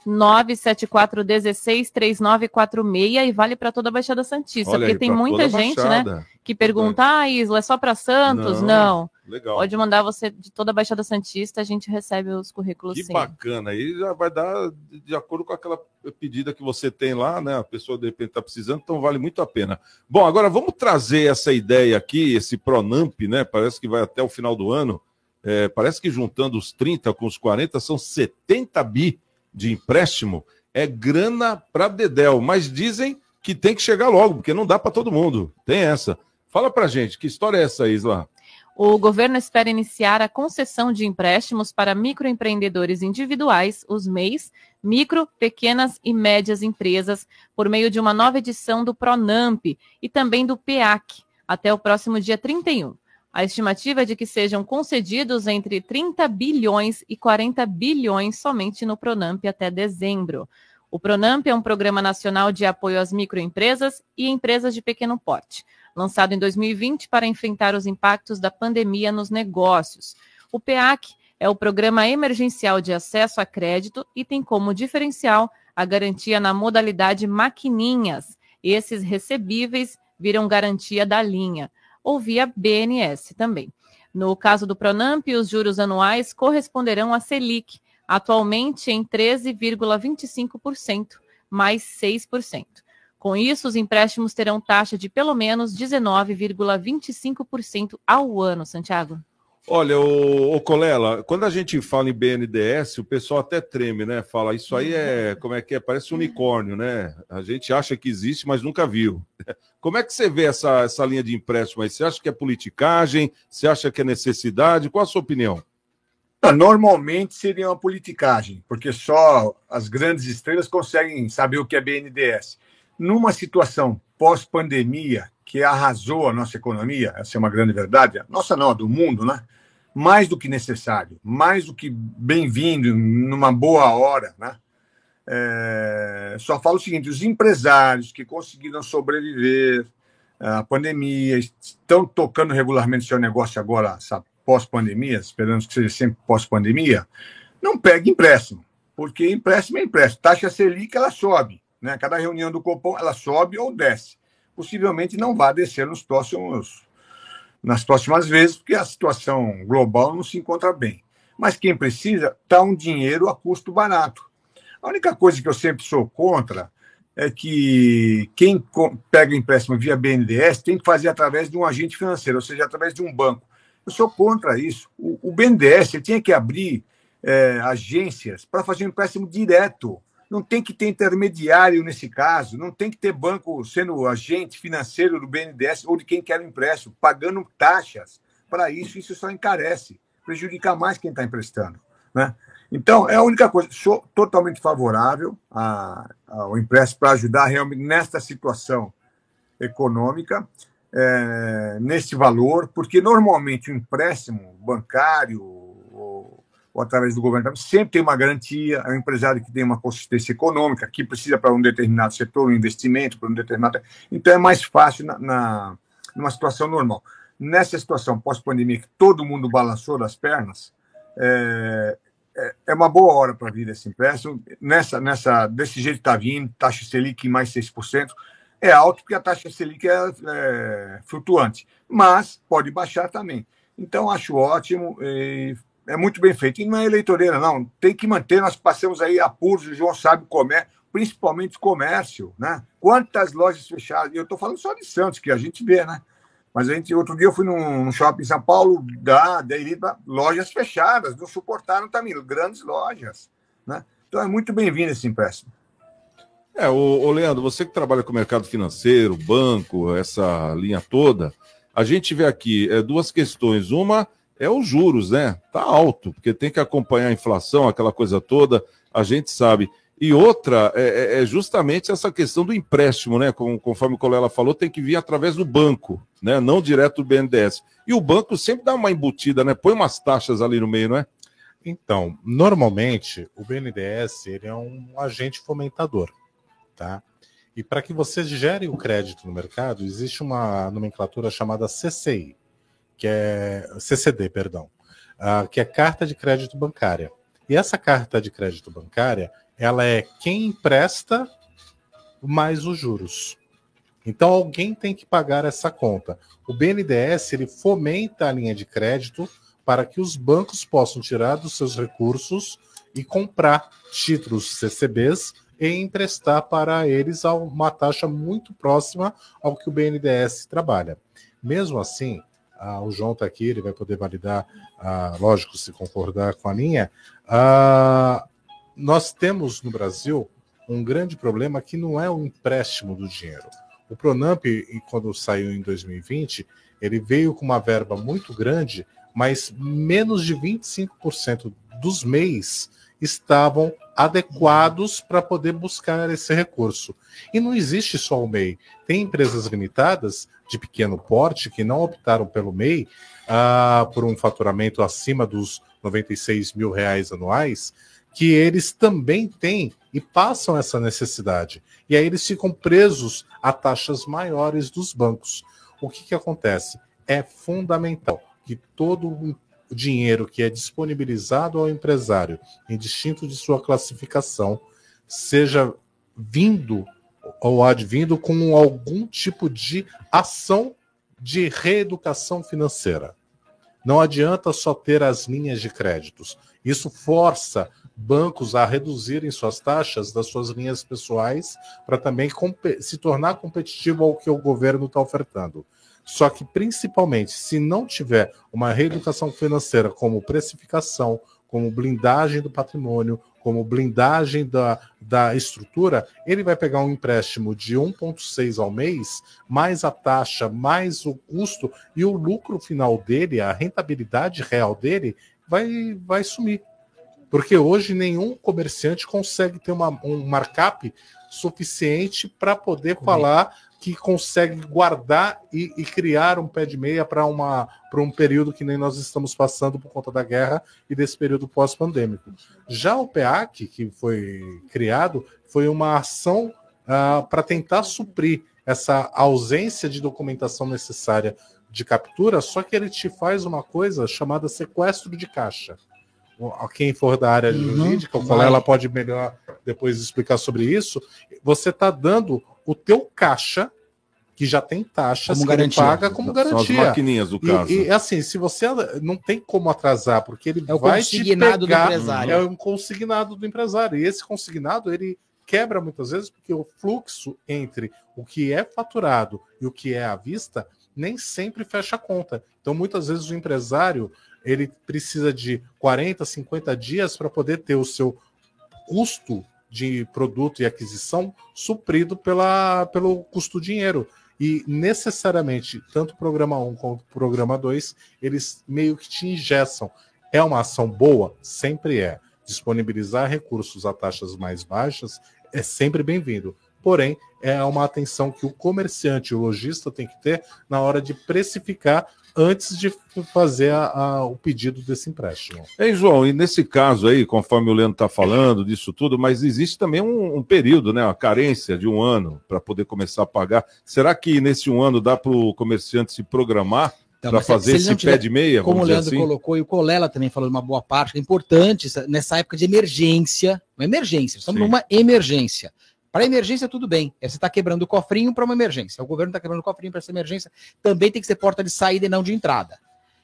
974163946 e vale para toda a Baixada Santista, Olha porque aí, tem muita gente, né, que pergunta: "Ah, Isla, é só para Santos?" Não, Não. Legal. Pode mandar você de toda a Baixada Santista, a gente recebe os currículos Que sim. bacana. Aí já vai dar de acordo com aquela pedida que você tem lá, né? A pessoa de repente está precisando, então vale muito a pena. Bom, agora vamos trazer essa ideia aqui, esse Pronamp, né? Parece que vai até o final do ano. É, parece que juntando os 30 com os 40 são 70 bi de empréstimo. É grana para Dedel, mas dizem que tem que chegar logo, porque não dá para todo mundo. Tem essa. Fala pra gente, que história é essa, Isla? O governo espera iniciar a concessão de empréstimos para microempreendedores individuais, os MEIs, micro, pequenas e médias empresas, por meio de uma nova edição do Pronamp e também do PEAC, até o próximo dia 31. A estimativa é de que sejam concedidos entre 30 bilhões e 40 bilhões somente no Pronamp até dezembro. O Pronamp é um programa nacional de apoio às microempresas e empresas de pequeno porte lançado em 2020 para enfrentar os impactos da pandemia nos negócios. O PEAC é o Programa Emergencial de Acesso a Crédito e tem como diferencial a garantia na modalidade maquininhas. Esses recebíveis viram garantia da linha, ou via BNS também. No caso do Pronamp, os juros anuais corresponderão à Selic, atualmente em 13,25%, mais 6%. Com isso, os empréstimos terão taxa de pelo menos 19,25% ao ano, Santiago. Olha, o, Colela, quando a gente fala em BNDES, o pessoal até treme, né? Fala, isso aí é, como é que é? Parece um unicórnio, né? A gente acha que existe, mas nunca viu. Como é que você vê essa, essa linha de empréstimo aí? Você acha que é politicagem? Você acha que é necessidade? Qual a sua opinião? Normalmente seria uma politicagem, porque só as grandes estrelas conseguem saber o que é BNDES. Numa situação pós-pandemia que arrasou a nossa economia, essa é uma grande verdade, nossa não, a do mundo, né? Mais do que necessário, mais do que bem-vindo, numa boa hora, né? É, só falo o seguinte: os empresários que conseguiram sobreviver à pandemia, estão tocando regularmente seu negócio agora, sabe, pós-pandemia, esperamos que seja sempre pós-pandemia, não pegue empréstimo, porque empréstimo é empréstimo. Taxa Selic, ela sobe. Né? Cada reunião do Copom, ela sobe ou desce. Possivelmente não vai descer nos próximos, nas próximas vezes, porque a situação global não se encontra bem. Mas quem precisa, dá um dinheiro a custo barato. A única coisa que eu sempre sou contra é que quem pega empréstimo via BNDES tem que fazer através de um agente financeiro, ou seja, através de um banco. Eu sou contra isso. O, o BNDES tinha que abrir é, agências para fazer um empréstimo direto. Não tem que ter intermediário nesse caso, não tem que ter banco sendo agente financeiro do BNDES ou de quem quer o empréstimo, pagando taxas para isso, isso só encarece, prejudica mais quem está emprestando. Né? Então, é a única coisa. Sou totalmente favorável ao empréstimo para ajudar realmente nesta situação econômica, é, nesse valor, porque normalmente o empréstimo bancário ou, ou através do governo sempre tem uma garantia, é um empresário que tem uma consistência econômica, que precisa para um determinado setor, um investimento para um determinado. Então é mais fácil na, na numa situação normal. Nessa situação pós-pandemia, que todo mundo balançou das pernas, é, é- é uma boa hora para vir esse empréstimo. Nessa, nessa, desse jeito está vindo, taxa Selic mais 6%. É alto porque a taxa Selic é, é flutuante, mas pode baixar também. Então, acho ótimo, e é muito bem feito. E não é eleitoreira, não. Tem que manter, nós passamos aí apuros, o João sabe como é, principalmente comércio, né? Quantas lojas fechadas? Eu estou falando só de Santos, que a gente vê, né? Mas a gente, outro dia eu fui num, shopping em São Paulo, da, daí, lojas fechadas, não suportaram também, grandes lojas, né? Então é muito bem-vindo esse empréstimo. É, ô, ô, Leandro, você que trabalha com o mercado financeiro, banco, essa linha toda, a gente vê aqui é, duas questões. Uma é os juros, né? Tá alto, porque tem que acompanhar a inflação, aquela coisa toda, a gente sabe. E outra é, é- é justamente essa questão do empréstimo, né? Como, conforme o Colela falou, tem que vir através do banco, né? Não direto do BNDES. E o banco sempre dá uma embutida, né? Põe umas taxas ali no meio, não é? Então, normalmente, o BNDES ele é um agente fomentador, tá? E para que você gere o crédito no mercado, existe uma nomenclatura chamada CCI, que é CCD, perdão, ah, que é carta de crédito bancária. E essa carta de crédito bancária, ela é quem empresta mais os juros. Então alguém tem que pagar essa conta. O BNDES ele fomenta a linha de crédito para que os bancos possam tirar dos seus recursos e comprar títulos CCBs e emprestar para eles a uma taxa muito próxima ao que o BNDES trabalha. Mesmo assim, ah, o João está aqui, ele vai poder validar, ah, lógico, se concordar com a linha. ah, nós temos no Brasil um grande problema que não é o empréstimo do dinheiro. O Pronamp, quando saiu em 2020, ele veio com uma verba muito grande, mas menos de 25% dos MEIs estavam adequados para poder buscar esse recurso. E não existe só o MEI. Tem empresas limitadas de pequeno porte que não optaram pelo MEI ah, por um faturamento acima dos 96 mil reais anuais, que eles também têm e passam essa necessidade. E aí eles ficam presos a taxas maiores dos bancos. O que, que acontece? É fundamental que todo o dinheiro que é disponibilizado ao empresário, indistinto de sua classificação, seja vindo ou advindo com algum tipo de ação de reeducação financeira. Não adianta só ter as linhas de créditos. Isso força bancos a reduzirem suas taxas das suas linhas pessoais para também se tornar competitivo ao que o governo está ofertando. Só que, principalmente, se não tiver uma reeducação financeira como precificação, como blindagem do patrimônio, como blindagem da, da estrutura, ele vai pegar um empréstimo de 1,6 ao mês, mais a taxa, mais o custo, e o lucro final dele, a rentabilidade real dele, vai, vai sumir. Porque hoje nenhum comerciante consegue ter uma, um markup suficiente para poder falar que consegue guardar e, e criar um pé de meia para um período que nem nós estamos passando por conta da guerra e desse período pós-pandêmico. Já o PEAC, que foi criado, foi uma ação ah, para tentar suprir essa ausência de documentação necessária de captura, só que ele te faz uma coisa chamada sequestro de caixa. Quem for da área Uhum, jurídica, o vai. Colela pode melhor depois explicar sobre isso. Você está dando o teu caixa, que já tem taxas, Como garantia. paga como São as garantia. maquininhas do E- caso. E, assim, se você não tem como atrasar, porque ele É o vai te consignado do pegar, empresário. É um consignado do empresário. E esse consignado, ele quebra muitas vezes porque o fluxo entre o que é faturado e o que é à vista nem sempre fecha a conta. Então, muitas vezes o empresário ele precisa de 40, 50 dias para poder ter o seu custo de produto e aquisição suprido pela, pelo custo dinheiro. E necessariamente, tanto o programa 1 quanto o programa 2, eles meio que te ingessam. É uma ação boa? Sempre é. Disponibilizar recursos a taxas mais baixas é sempre bem-vindo. Porém, é uma atenção que o comerciante, o lojista tem que ter na hora de precificar antes de fazer a, a, o pedido desse empréstimo. Hein, João, e nesse caso aí, conforme o Leandro está falando disso tudo, mas existe também um, um período, né, uma carência de um ano para poder começar a pagar. Será que nesse um ano dá para o comerciante se programar Então, para fazer se esse tiver- pé de meia? Como o Leandro assim? colocou, e o Colela também falou uma boa parte, é importante essa- nessa época de emergência, uma emergência, estamos Sim. numa emergência. Para emergência, tudo bem. É você está quebrando o cofrinho para uma emergência. O governo está quebrando o cofrinho para essa emergência. Também tem que ser porta de saída e não de entrada.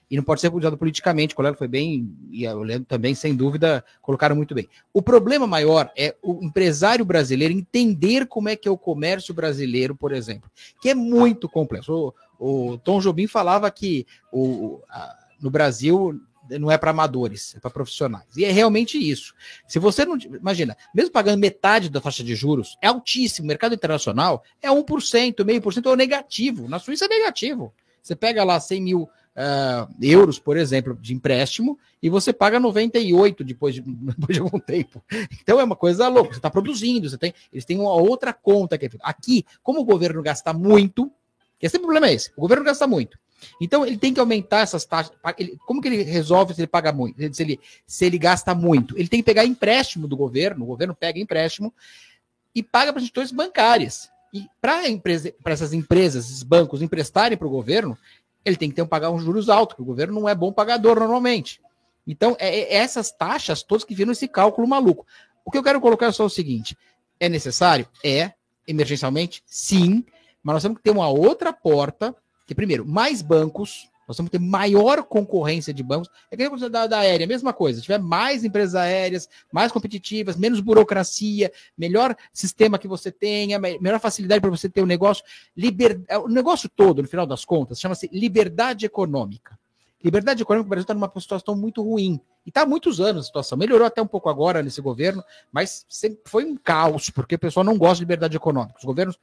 E não pode ser usado politicamente. O Colela foi bem, e o Leandro também, sem dúvida, colocaram muito bem. O problema maior é o empresário brasileiro entender como é que é o comércio brasileiro, por exemplo, que é muito complexo. O, o Tom Jobim falava que o, a- no Brasil não é para amadores, é para profissionais. E é realmente isso. Se você não. Imagina, mesmo pagando metade da faixa de juros, é altíssimo. O mercado internacional é 1%, meio por cento ou negativo. Na Suíça é negativo. Você pega lá 100 mil ah, euros, por exemplo, de empréstimo, e você paga 98 depois de, depois de algum tempo. Então é uma coisa louca. Você está produzindo, você tem, eles têm uma outra conta que é feita. Aqui, como o governo gasta muito, esse problema é esse, o governo gasta muito. Então ele tem que aumentar essas taxas. Ele- como que ele resolve se ele paga muito? Se ele, se ele gasta muito? Ele tem que pegar empréstimo do governo, o governo pega empréstimo e paga para instituições bancárias. E para essas empresas, esses bancos emprestarem para o governo, ele tem que ter um, pagar uns juros altos, porque o governo não é bom pagador normalmente. Então, é, é essas taxas todas que viram esse cálculo maluco. O que eu quero colocar é só o seguinte: é necessário? É. Emergencialmente? Sim. Mas nós temos que ter uma outra porta, que, primeiro, mais bancos, nós temos que ter maior concorrência de bancos. É que a da, da aérea, mesma coisa. Se tiver mais empresas aéreas, mais competitivas, menos burocracia, melhor sistema que você tenha, me- melhor facilidade para você ter o negócio. Liber... é, O negócio todo, no final das contas, chama-se liberdade econômica. Liberdade econômica, o Brasil está numa situação muito ruim. E está há muitos anos a situação. Melhorou até um pouco agora nesse governo, mas sempre foi um caos, porque o pessoal não gosta de liberdade econômica. Os governos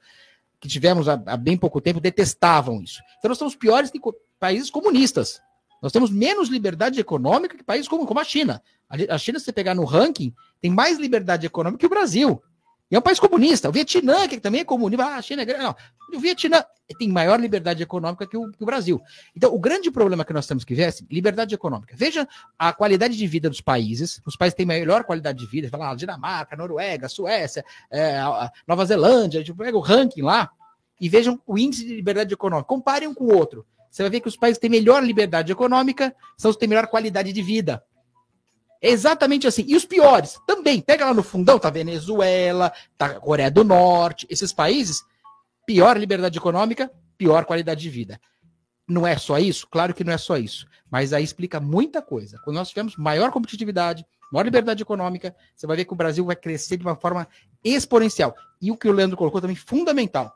que tivemos há, há bem pouco tempo detestavam isso. Então nós somos piores que países comunistas. Nós temos menos liberdade econômica que países como, como a China. A, a China, se você pegar no ranking, tem mais liberdade econômica que o Brasil. E é um país comunista. O Vietnã, que também é comunista, ah, a China é grande. Não, o Vietnã tem maior liberdade econômica que o, que o Brasil. Então, o grande problema que nós temos que ver é assim, liberdade econômica. Veja a qualidade de vida dos países. Os países têm melhor qualidade de vida. Fala, ah, Dinamarca, Noruega, Suécia, é, Nova Zelândia. A gente pega o ranking lá e vejam o índice de liberdade econômica. Comparem um com o outro. Você vai ver que os países que têm melhor liberdade econômica são os que têm melhor qualidade de vida. É exatamente assim. E os piores também. Pega lá no fundão, tá Venezuela, tá Coreia do Norte, esses países, pior liberdade econômica, pior qualidade de vida. Não é só isso? Claro que não é só isso. Mas aí explica muita coisa. Quando nós tivermos maior competitividade, maior liberdade econômica, você vai ver que o Brasil vai crescer de uma forma exponencial. E o que o Leandro colocou também fundamental: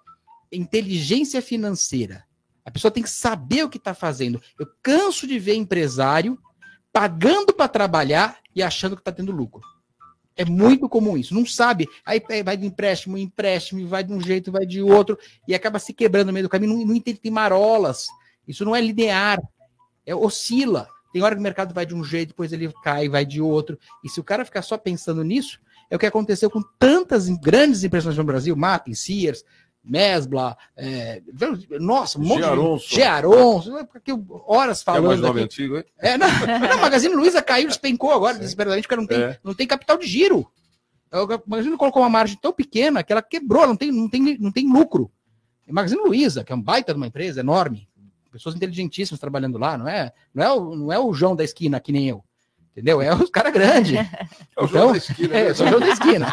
inteligência financeira. A pessoa tem que saber o que está fazendo. Eu canso de ver empresário pagando para trabalhar e achando que está tendo lucro. É muito comum isso. Não sabe. Aí vai de empréstimo, em empréstimo, vai de um jeito, vai de outro, e acaba se quebrando no meio do caminho. Não, não entende, tem marolas. Isso não é linear. É, oscila. Tem hora que o mercado vai de um jeito, depois ele cai, vai de outro. E se o cara ficar só pensando nisso, é o que aconteceu com tantas grandes empresas no Brasil, Mapping, Sears, Mesbla, é, nossa, um monte Gearonso. de Gearonso, aqui horas É mais falando nome aqui. antigo, hein? É, não, não, a Magazine Luiza caiu, despencou agora, desesperadamente, porque não tem, É. não tem capital de giro. A Magazine colocou uma margem tão pequena que ela quebrou, não tem, não tem, não tem lucro. A Magazine Luiza, que é um baita de uma empresa enorme, pessoas inteligentíssimas trabalhando lá, não é, não é, o, não é o João da esquina, que nem eu. Entendeu? É os caras grandes. É o João da esquina, É, né? sou o João da esquina.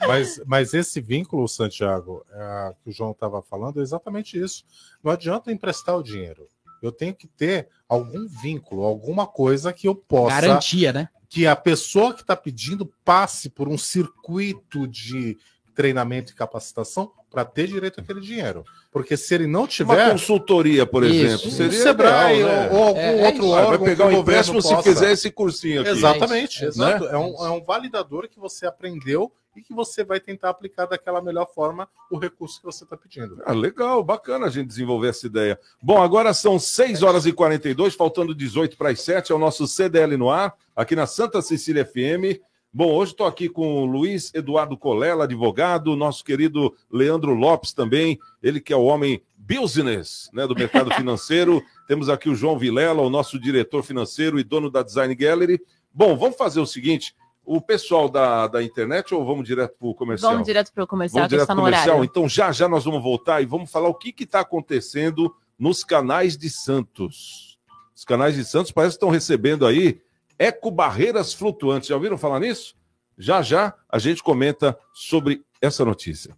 Mas, mas esse vínculo, Santiago, é, que o João estava falando, é exatamente isso. Não adianta emprestar o dinheiro. Eu tenho que ter algum vínculo, alguma coisa que eu possa. Garantia, né? que a pessoa que está pedindo passe por um circuito de treinamento e capacitação para ter direito àquele dinheiro. Porque se ele não tiver. Uma consultoria, por Isso, exemplo. um Seria Sebrae né? ou, ou algum É, outro isso. Ah, órgão. Vai pegar o empréstimo se possa- fizer esse cursinho aqui. Exatamente, Né? exato. É, um, é um validador que você aprendeu e que você vai tentar aplicar daquela melhor forma o recurso que você está pedindo. Ah, legal, bacana a gente desenvolver essa ideia. Bom, agora são 6 horas e 42, faltando 18 para as 7, é o nosso CDL no ar, aqui na Santa Cecília FM. Bom, hoje estou aqui com o Luiz Eduardo Colela, advogado, nosso querido Leandro Lopes também, ele que é o homem business né, do mercado financeiro. Temos aqui o João Vilela, o nosso diretor financeiro e dono da Design Gallery. Bom, vamos fazer o seguinte: o pessoal da, da internet ou vamos direto para o comercial? Vamos direto para o comercial, Vamos que direto está comercial. horário. Então já já nós vamos voltar e vamos falar o que está acontecendo nos canais de Santos. Os canais de Santos parece que estão recebendo aí ecobarreiras flutuantes. Já ouviram falar nisso? Já já a gente comenta sobre essa notícia.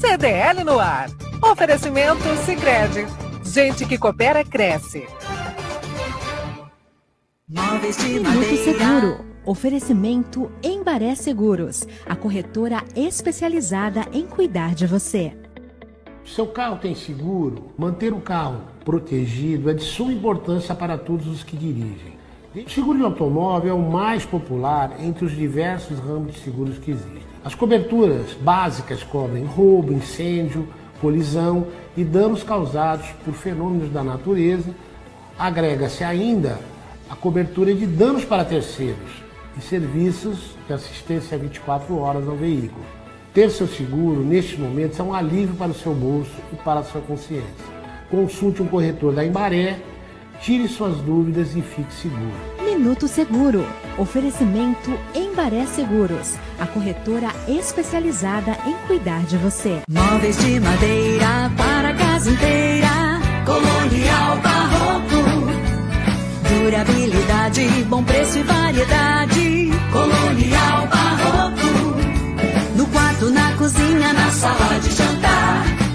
CDL no ar. Oferecimento Sicredi. Gente que coopera cresce. Móveis de Minuto madeira. Seguro. Oferecimento Embaré Seguros, a corretora especializada em cuidar de você. Seu carro tem seguro? Manter o carro protegido é de suma importância para todos os que dirigem. O seguro de automóvel é o mais popular entre os diversos ramos de seguros que existem. As coberturas básicas cobrem roubo, incêndio, colisão e danos causados por fenômenos da natureza. Agrega-se ainda a cobertura de danos para terceiros e serviços de assistência 24 horas ao veículo. Ter seu seguro, neste momento, é um alívio para o seu bolso e para a sua consciência. Consulte um corretor da Embaré, tire suas dúvidas e fique seguro. Minuto Seguro. Oferecimento Embaré Seguros, a corretora especializada em cuidar de você. Móveis de madeira para a casa inteira. Colonial Barroco. Durabilidade, bom preço e variedade. Colonial Barroco. No quarto, na cozinha, na sala de jantar.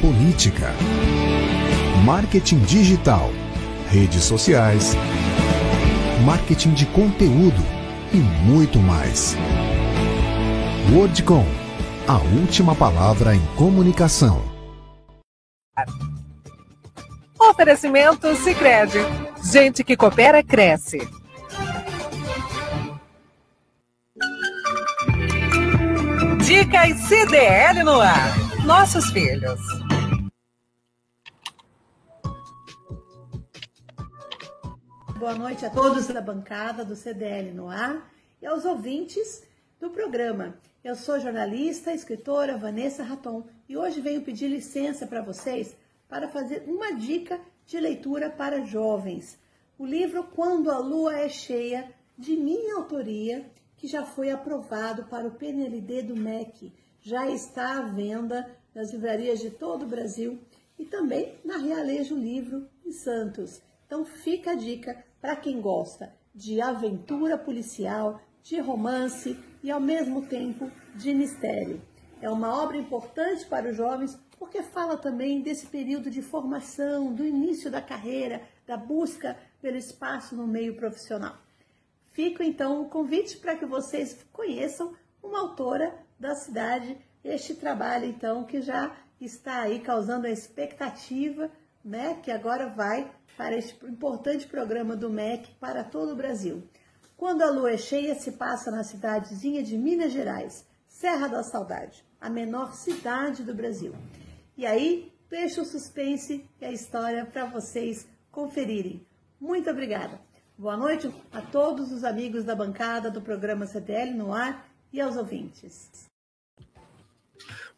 política, marketing digital, redes sociais, marketing de conteúdo e muito mais. Wordcom, a última palavra em comunicação. Oferecimento Sicredi. Gente que coopera cresce. Dicas CDL no ar. Nossos filhos. Boa noite a todos da bancada do CDL no ar e aos ouvintes do programa. Eu sou jornalista, escritora Vanessa Raton e hoje venho pedir licença para vocês para fazer uma dica de leitura para jovens. O livro Quando a Lua é Cheia, de minha autoria, que já foi aprovado para o PNLD do MEC, já está à venda nas livrarias de todo o Brasil e também na Realejo Livro em Santos. Então fica a dica para quem gosta de aventura policial, de romance e ao mesmo tempo de mistério. É uma obra importante para os jovens porque fala também desse período de formação, do início da carreira, da busca pelo espaço no meio profissional. Fica então o convite para que vocês conheçam uma autora da cidade, este trabalho então que já está aí causando a expectativa, né, que agora vai para este importante programa do MEC para todo o Brasil. Quando a lua é cheia, se passa na cidadezinha de Minas Gerais, Serra da Saudade, a menor cidade do Brasil. E aí, deixo o suspense e a história para vocês conferirem. Muito obrigada. Boa noite a todos os amigos da bancada do programa CDL no ar e aos ouvintes.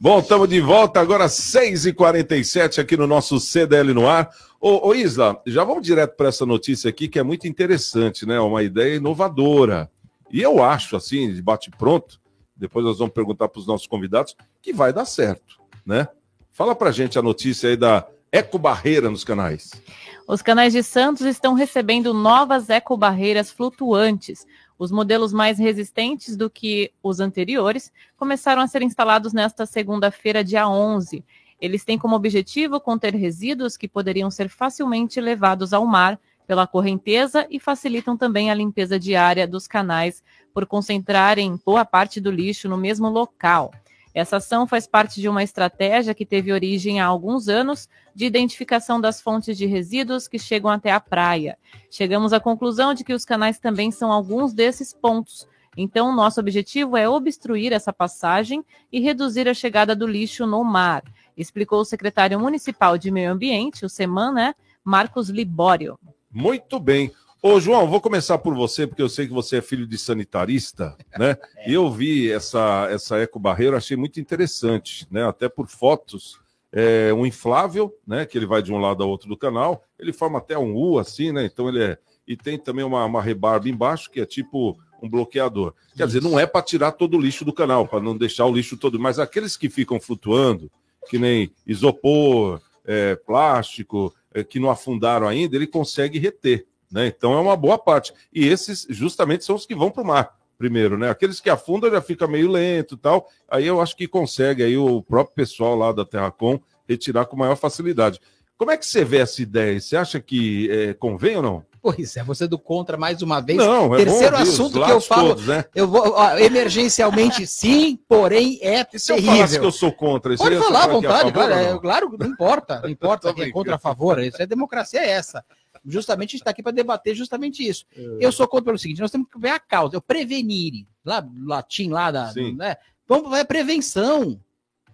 Bom, estamos de volta agora às 6h47 aqui no nosso CDL no ar. Ô, ô Isla, já vamos direto para essa notícia aqui que é muito interessante, né? Uma ideia inovadora. E eu acho, assim, de bate-pronto, depois nós vamos perguntar para os nossos convidados, que vai dar certo, né? Fala para gente a notícia aí da ecobarreira nos canais. Os canais de Santos estão recebendo novas ecobarreiras flutuantes. Os modelos mais resistentes do que os anteriores começaram a ser instalados nesta segunda-feira, dia 11. Eles têm como objetivo conter resíduos que poderiam ser facilmente levados ao mar pela correnteza e facilitam também a limpeza diária dos canais por concentrarem boa parte do lixo no mesmo local. Essa ação faz parte de uma estratégia que teve origem há alguns anos de identificação das fontes de resíduos que chegam até a praia. Chegamos à conclusão de que os canais também são alguns desses pontos. Então, nosso objetivo é obstruir essa passagem e reduzir a chegada do lixo no mar, explicou o secretário municipal de Meio Ambiente, o SEMAN, né, Marcos Libório. Muito bem. Ô, João, vou começar por você, porque eu sei que você é filho de sanitarista, né? E eu vi essa, essa ecobarreira, achei muito interessante, né? Até por fotos. É um inflável, né? Que ele vai de um lado ao outro do canal. Ele forma até um U, assim, né? Então ele é. E tem também uma, uma rebarba embaixo, que é tipo um bloqueador. Quer dizer, não é para tirar todo o lixo do canal, para não deixar o lixo todo, mas aqueles que ficam flutuando, que nem isopor, é, plástico, é, que não afundaram ainda, ele consegue reter. Né? Então é uma boa parte. E esses justamente são os que vão para o mar primeiro, né? Aqueles que afundam já fica meio lento e tal. Aí eu acho que consegue aí o próprio pessoal lá da Terracom retirar com maior facilidade. Como é que você vê essa ideia? Você acha que é, convém ou não? Pois é, você do contra mais uma vez. Não, é Terceiro bom assunto que eu falo. todos, né? Eu vou ó, emergencialmente sim, porém é E se eu falasse terrível. que eu sou contra isso? Pode falar à é vontade, favor cara, ou é, não? claro, não importa, não importa quem é contra a favor, isso é democracia é essa. Justamente a gente está aqui para debater justamente isso. É. Eu sou contra pelo seguinte, nós temos que ver a causa, eu prevenir, lá latim lá da, Sim. né? Vamos é prevenção.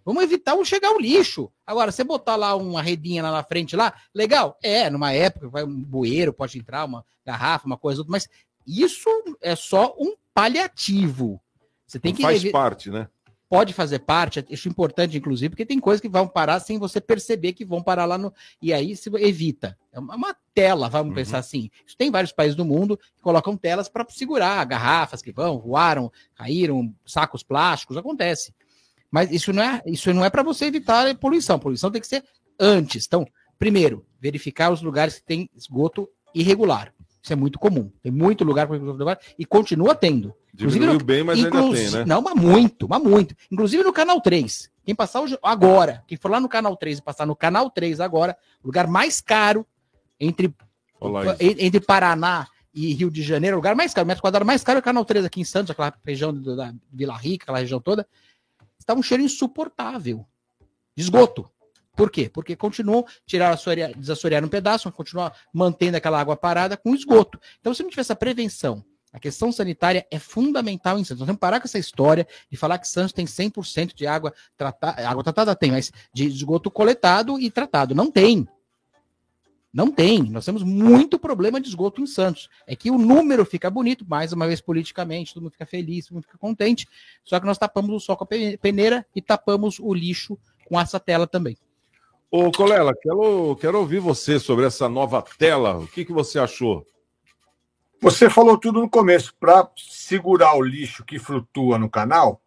Vamos evitar o chegar o lixo. Agora, você botar lá uma redinha lá na frente lá, legal? É, numa época vai um bueiro, pode entrar uma garrafa, uma coisa outra, mas isso é só um paliativo. Você tem Não que faz parte, né? Pode fazer parte, acho importante, inclusive, porque tem coisas que vão parar sem você perceber que vão parar lá no. E aí se evita. É uma, tela, Uhum. vamos pensar assim. Isso tem vários países do mundo que colocam telas para segurar garrafas que vão, voaram, caíram, sacos plásticos, acontece. Mas isso não é, isso não é para você evitar a poluição. poluição tem que ser antes. Então, primeiro, verificar os lugares que tem esgoto irregular. Isso é muito comum. Tem muito lugar esgoto irregular e continua tendo. Diminuiu no- bem, mas ainda tem, né? Não, mas muito, mas muito. Inclusive no canal 3. Quem passar hoje, agora, quem for lá no canal 3 e passar no canal 3 agora, o lugar mais caro entre, Olá, entre Paraná e Rio de Janeiro, o lugar mais caro, o metro quadrado mais caro é o canal 3 aqui em Santos, aquela região da Vila Rica, aquela região toda. Está um cheiro insuportável de esgoto. Por quê? Porque continuam tirar assorear, desassorear um pedaço, continuar mantendo aquela água parada com esgoto. Então, se não tiver essa prevenção, a questão sanitária é fundamental em Santos. Nós temos que parar com essa história de falar que Santos tem 100% de água tratada. Água tratada tem, mas de esgoto coletado e tratado. Não tem. Não tem. Nós temos muito problema de esgoto em Santos. É que o número fica bonito, mais uma vez politicamente, todo mundo fica feliz, todo mundo fica contente. Só que nós tapamos o sol com a pe- peneira e tapamos o lixo com essa tela também. Ô, Colela, quero, quero ouvir você sobre essa nova tela. O que, que você achou? Você falou tudo no começo. Para segurar o lixo que flutua no canal,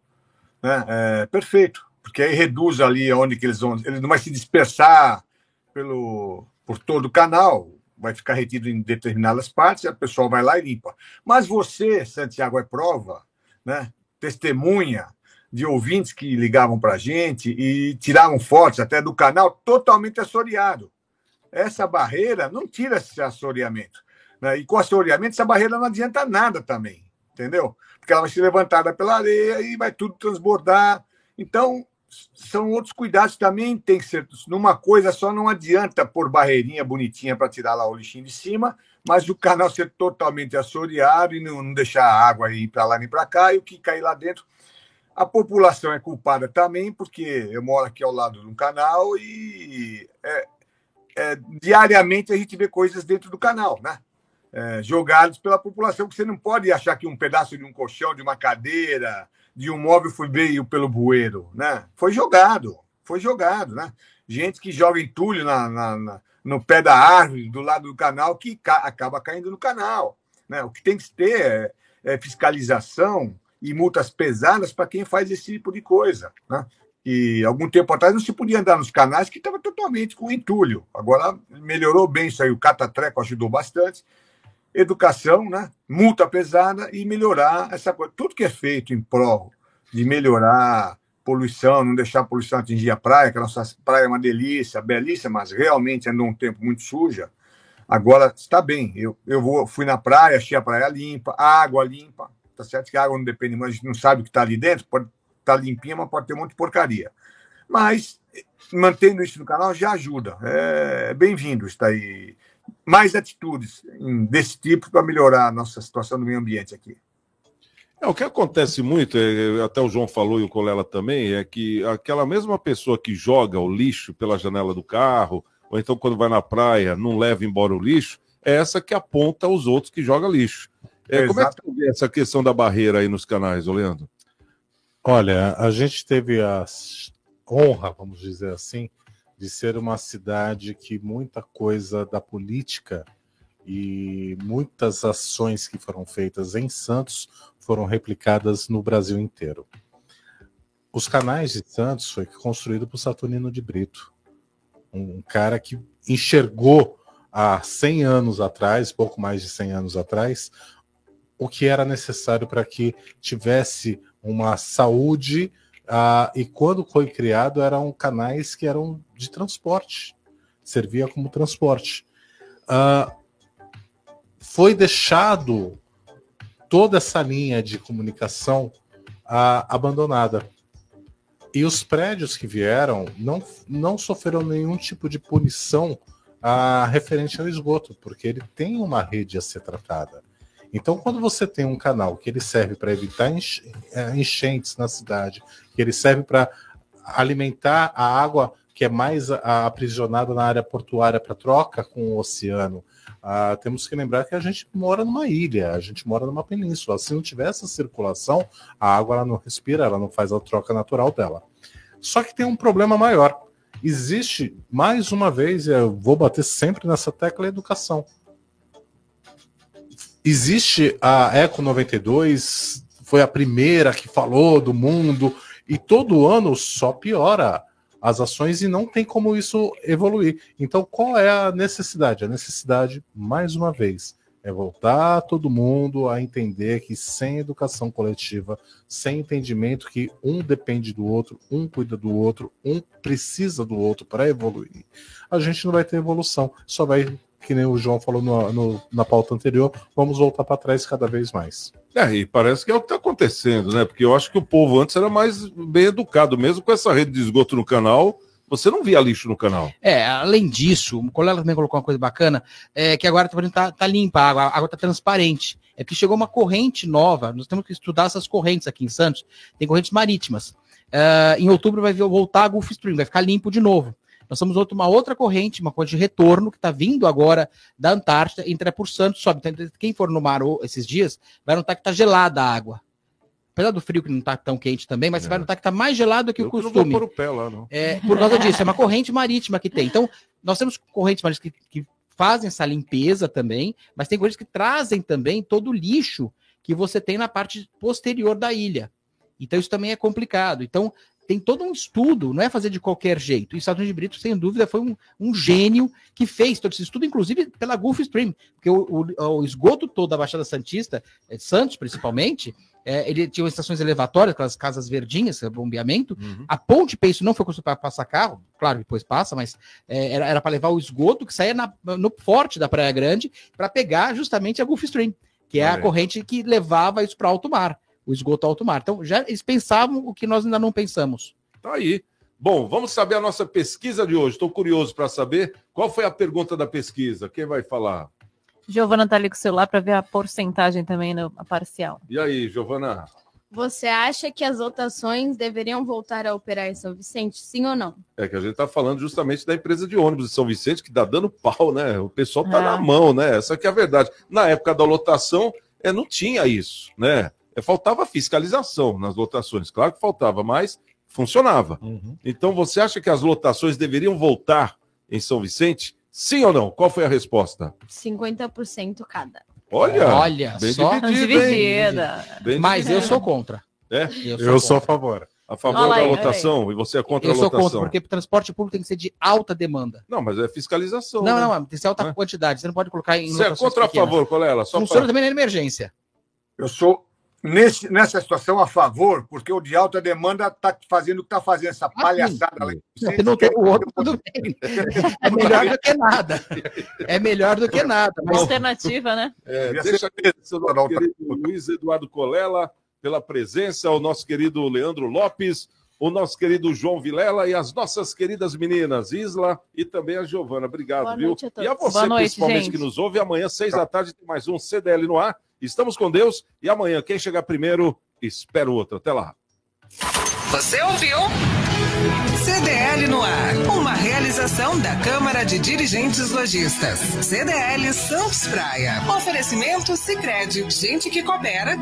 né, é perfeito. Porque aí reduz ali onde que eles vão. Ele não vai se dispersar pelo, por todo o canal, vai ficar retido em determinadas partes, a pessoa vai lá e limpa. Mas você, Santiago, é prova, né, testemunha de ouvintes que ligavam para a gente e tiravam fotos até do canal totalmente assoreado. Essa barreira não tira esse assoreamento. Né? E com assoreamento, essa barreira não adianta nada também, entendeu? Porque ela vai ser levantada pela areia e vai tudo transbordar. Então, são outros cuidados que também tem que ser. Numa coisa só não adianta pôr barreirinha bonitinha para tirar lá o lixinho de cima, mas o canal ser totalmente assoreado e não, não deixar a água ir para lá nem para cá e o que cair lá dentro. A população é culpada também, porque eu moro aqui ao lado de um canal e é, é, diariamente a gente vê coisas dentro do canal, né? É, jogados pela população, que você não pode achar que um pedaço de um colchão, de uma cadeira, de um móvel foi veio pelo bueiro, né? Foi jogado, foi jogado, né? Gente que joga entulho na, na, na no pé da árvore, do lado do canal, que ca acaba caindo no canal. Né? O que tem que ter é, é fiscalização e multas pesadas para quem faz esse tipo de coisa. Né? E algum tempo atrás não se podia andar nos canais que estava totalmente com entulho. Agora melhorou bem isso aí, o catatreco ajudou bastante. Educação, né? multa pesada e melhorar essa coisa. Tudo que é feito em prol de melhorar poluição, não deixar a poluição atingir a praia, que a nossa praia é uma delícia, belíssima, mas realmente andou um tempo muito suja. Agora está bem, eu, eu vou, fui na praia, achei a praia limpa, água limpa, tá certo que a água não depende, mas a gente não sabe o que está ali dentro, pode estar tá limpinha, mas pode ter um monte de porcaria. Mas mantendo isso no canal já ajuda, é bem-vindo está aí. Mais atitudes desse tipo para melhorar a nossa situação no meio ambiente aqui. É, o que acontece muito, é, até o João falou e o Colela também, é que aquela mesma pessoa que joga o lixo pela janela do carro, ou então quando vai na praia não leva embora o lixo, é essa que aponta os outros que joga lixo. É, como é que você vê essa questão da barreira aí nos canais, Leandro? Olha, a gente teve a honra, vamos dizer assim, de ser uma cidade que muita coisa da política e muitas ações que foram feitas em Santos foram replicadas no Brasil inteiro. Os canais de Santos foi construído por Saturnino de Brito, um cara que enxergou há 100 anos atrás, pouco mais de 100 anos atrás, o que era necessário para que tivesse uma saúde uh, e quando foi criado eram canais que eram de transporte, servia como transporte. Uh, foi deixado toda essa linha de comunicação uh, abandonada. E os prédios que vieram não, não sofreram nenhum tipo de punição uh, referente ao esgoto, porque ele tem uma rede a ser tratada. Então, quando você tem um canal que ele serve para evitar eh, enchentes na cidade, que ele serve para alimentar a água que é mais aprisionada na área portuária para troca com o oceano, ah, temos que lembrar que a gente mora numa ilha, a gente mora numa península. Se não tiver essa circulação, a água ela não respira, ela não faz a troca natural dela. Só que tem um problema maior. Existe, mais uma vez, eu vou bater sempre nessa tecla educação. Existe a Eco 92, foi a primeira que falou do mundo, e todo ano só piora as ações e não tem como isso evoluir. Então, qual é a necessidade? A necessidade, mais uma vez, é voltar todo mundo a entender que sem educação coletiva, sem entendimento que um depende do outro, um cuida do outro, um precisa do outro para evoluir, a gente não vai ter evolução. Só vai, que nem o João falou no, no, na pauta anterior, vamos voltar para trás cada vez mais. É, e parece que é o que está acontecendo, né? Porque eu acho que o povo antes era mais bem educado, mesmo com essa rede de esgoto no canal. Você não via lixo no canal. É, além disso, o colega também colocou uma coisa bacana, é que agora tá, tá limpa a água, a água tá transparente. É que chegou uma corrente nova, nós temos que estudar essas correntes aqui em Santos, tem correntes marítimas. Uh, em outubro vai voltar a Gulf Stream, vai ficar limpo de novo. Nós temos outro, uma outra corrente, uma corrente de retorno, que está vindo agora da Antártida, entra por Santos, sobe. Então, quem for no mar esses dias, vai notar que está gelada a água. Apesar do frio que não está tão quente também, mas é. você vai notar que está mais gelado que Eu o costume. Não vou pôr o pé lá, não. É, por causa disso, é uma corrente marítima que tem. Então, nós temos correntes marítimas que, que fazem essa limpeza também, mas tem correntes que trazem também todo o lixo que você tem na parte posterior da ilha. Então, isso também é complicado. Então, tem todo um estudo, não é fazer de qualquer jeito. E Saturno de Brito, sem dúvida, foi um, um, gênio que fez todo esse estudo, inclusive pela Gulf Stream, porque o, o, o esgoto todo da Baixada Santista, é, Santos principalmente, é, ele tinha estações elevatórias, aquelas casas verdinhas, bombeamento. Uhum. A ponte Peixe não foi construída para passar carro, claro, depois passa, mas é, era para levar o esgoto que saía na, no forte da Praia Grande para pegar justamente a Gulf Stream, que é a corrente que levava isso para alto mar o esgoto alto mar. Então, já eles pensavam o que nós ainda não pensamos. Tá aí. Bom, vamos saber a nossa pesquisa de hoje. Estou curioso para saber qual foi a pergunta da pesquisa. Quem vai falar? Giovana está ali com o celular para ver a porcentagem também na parcial. E aí, Giovana? Você acha que as lotações deveriam voltar a operar em São Vicente, sim ou não? É que a gente está falando justamente da empresa de ônibus de São Vicente, que está dando pau, né? O pessoal está é. na mão, né? Essa que é a verdade. Na época da lotação, é, não tinha isso, né? É, faltava fiscalização nas lotações. Claro que faltava, mas funcionava. Então, você acha que as lotações deveriam voltar em São Vicente? Sim ou não? Qual foi a resposta? 50% cada. Olha, Olha bem só. dividido, hein? Dividida. Bem Mas eu dividido. sou contra. É? Eu sou a favor. A favor Olha da aí, lotação e você é contra Eu a sou lotação. contra, porque o transporte público tem que ser de alta demanda. Não, mas é fiscalização. Não, né? não, tem que ser alta Né? quantidade. Você não pode colocar em Você é contra ou a pequenas. favor, Colela? Só Funciona pra- também na emergência. Eu sou, nesse, nessa situação, a favor, porque o de alta demanda está fazendo o que está fazendo, essa palhaçada lá. Se não tem o outro, tudo bem. É melhor do que nada. É melhor do que nada. Mas Alternativa, né? É, deixa ser aqui o nosso querido Luiz Eduardo Colela pela presença, o nosso querido Leandro Lopes, o nosso querido João Vilela e as nossas queridas meninas Isla e também a Giovana. Obrigado, Boa viu? noite a todos. E a você, noite, principalmente, gente. que nos ouve. Amanhã, seis da tarde, tem mais um CDL no ar. Estamos com Deus e amanhã, quem chegar primeiro, espera o outro. Até lá. Você ouviu? CDL no ar. Uma realização da Câmara de Dirigentes Lojistas. CDL Santos Praia. Oferecimento Sicredi. Gente que coopera.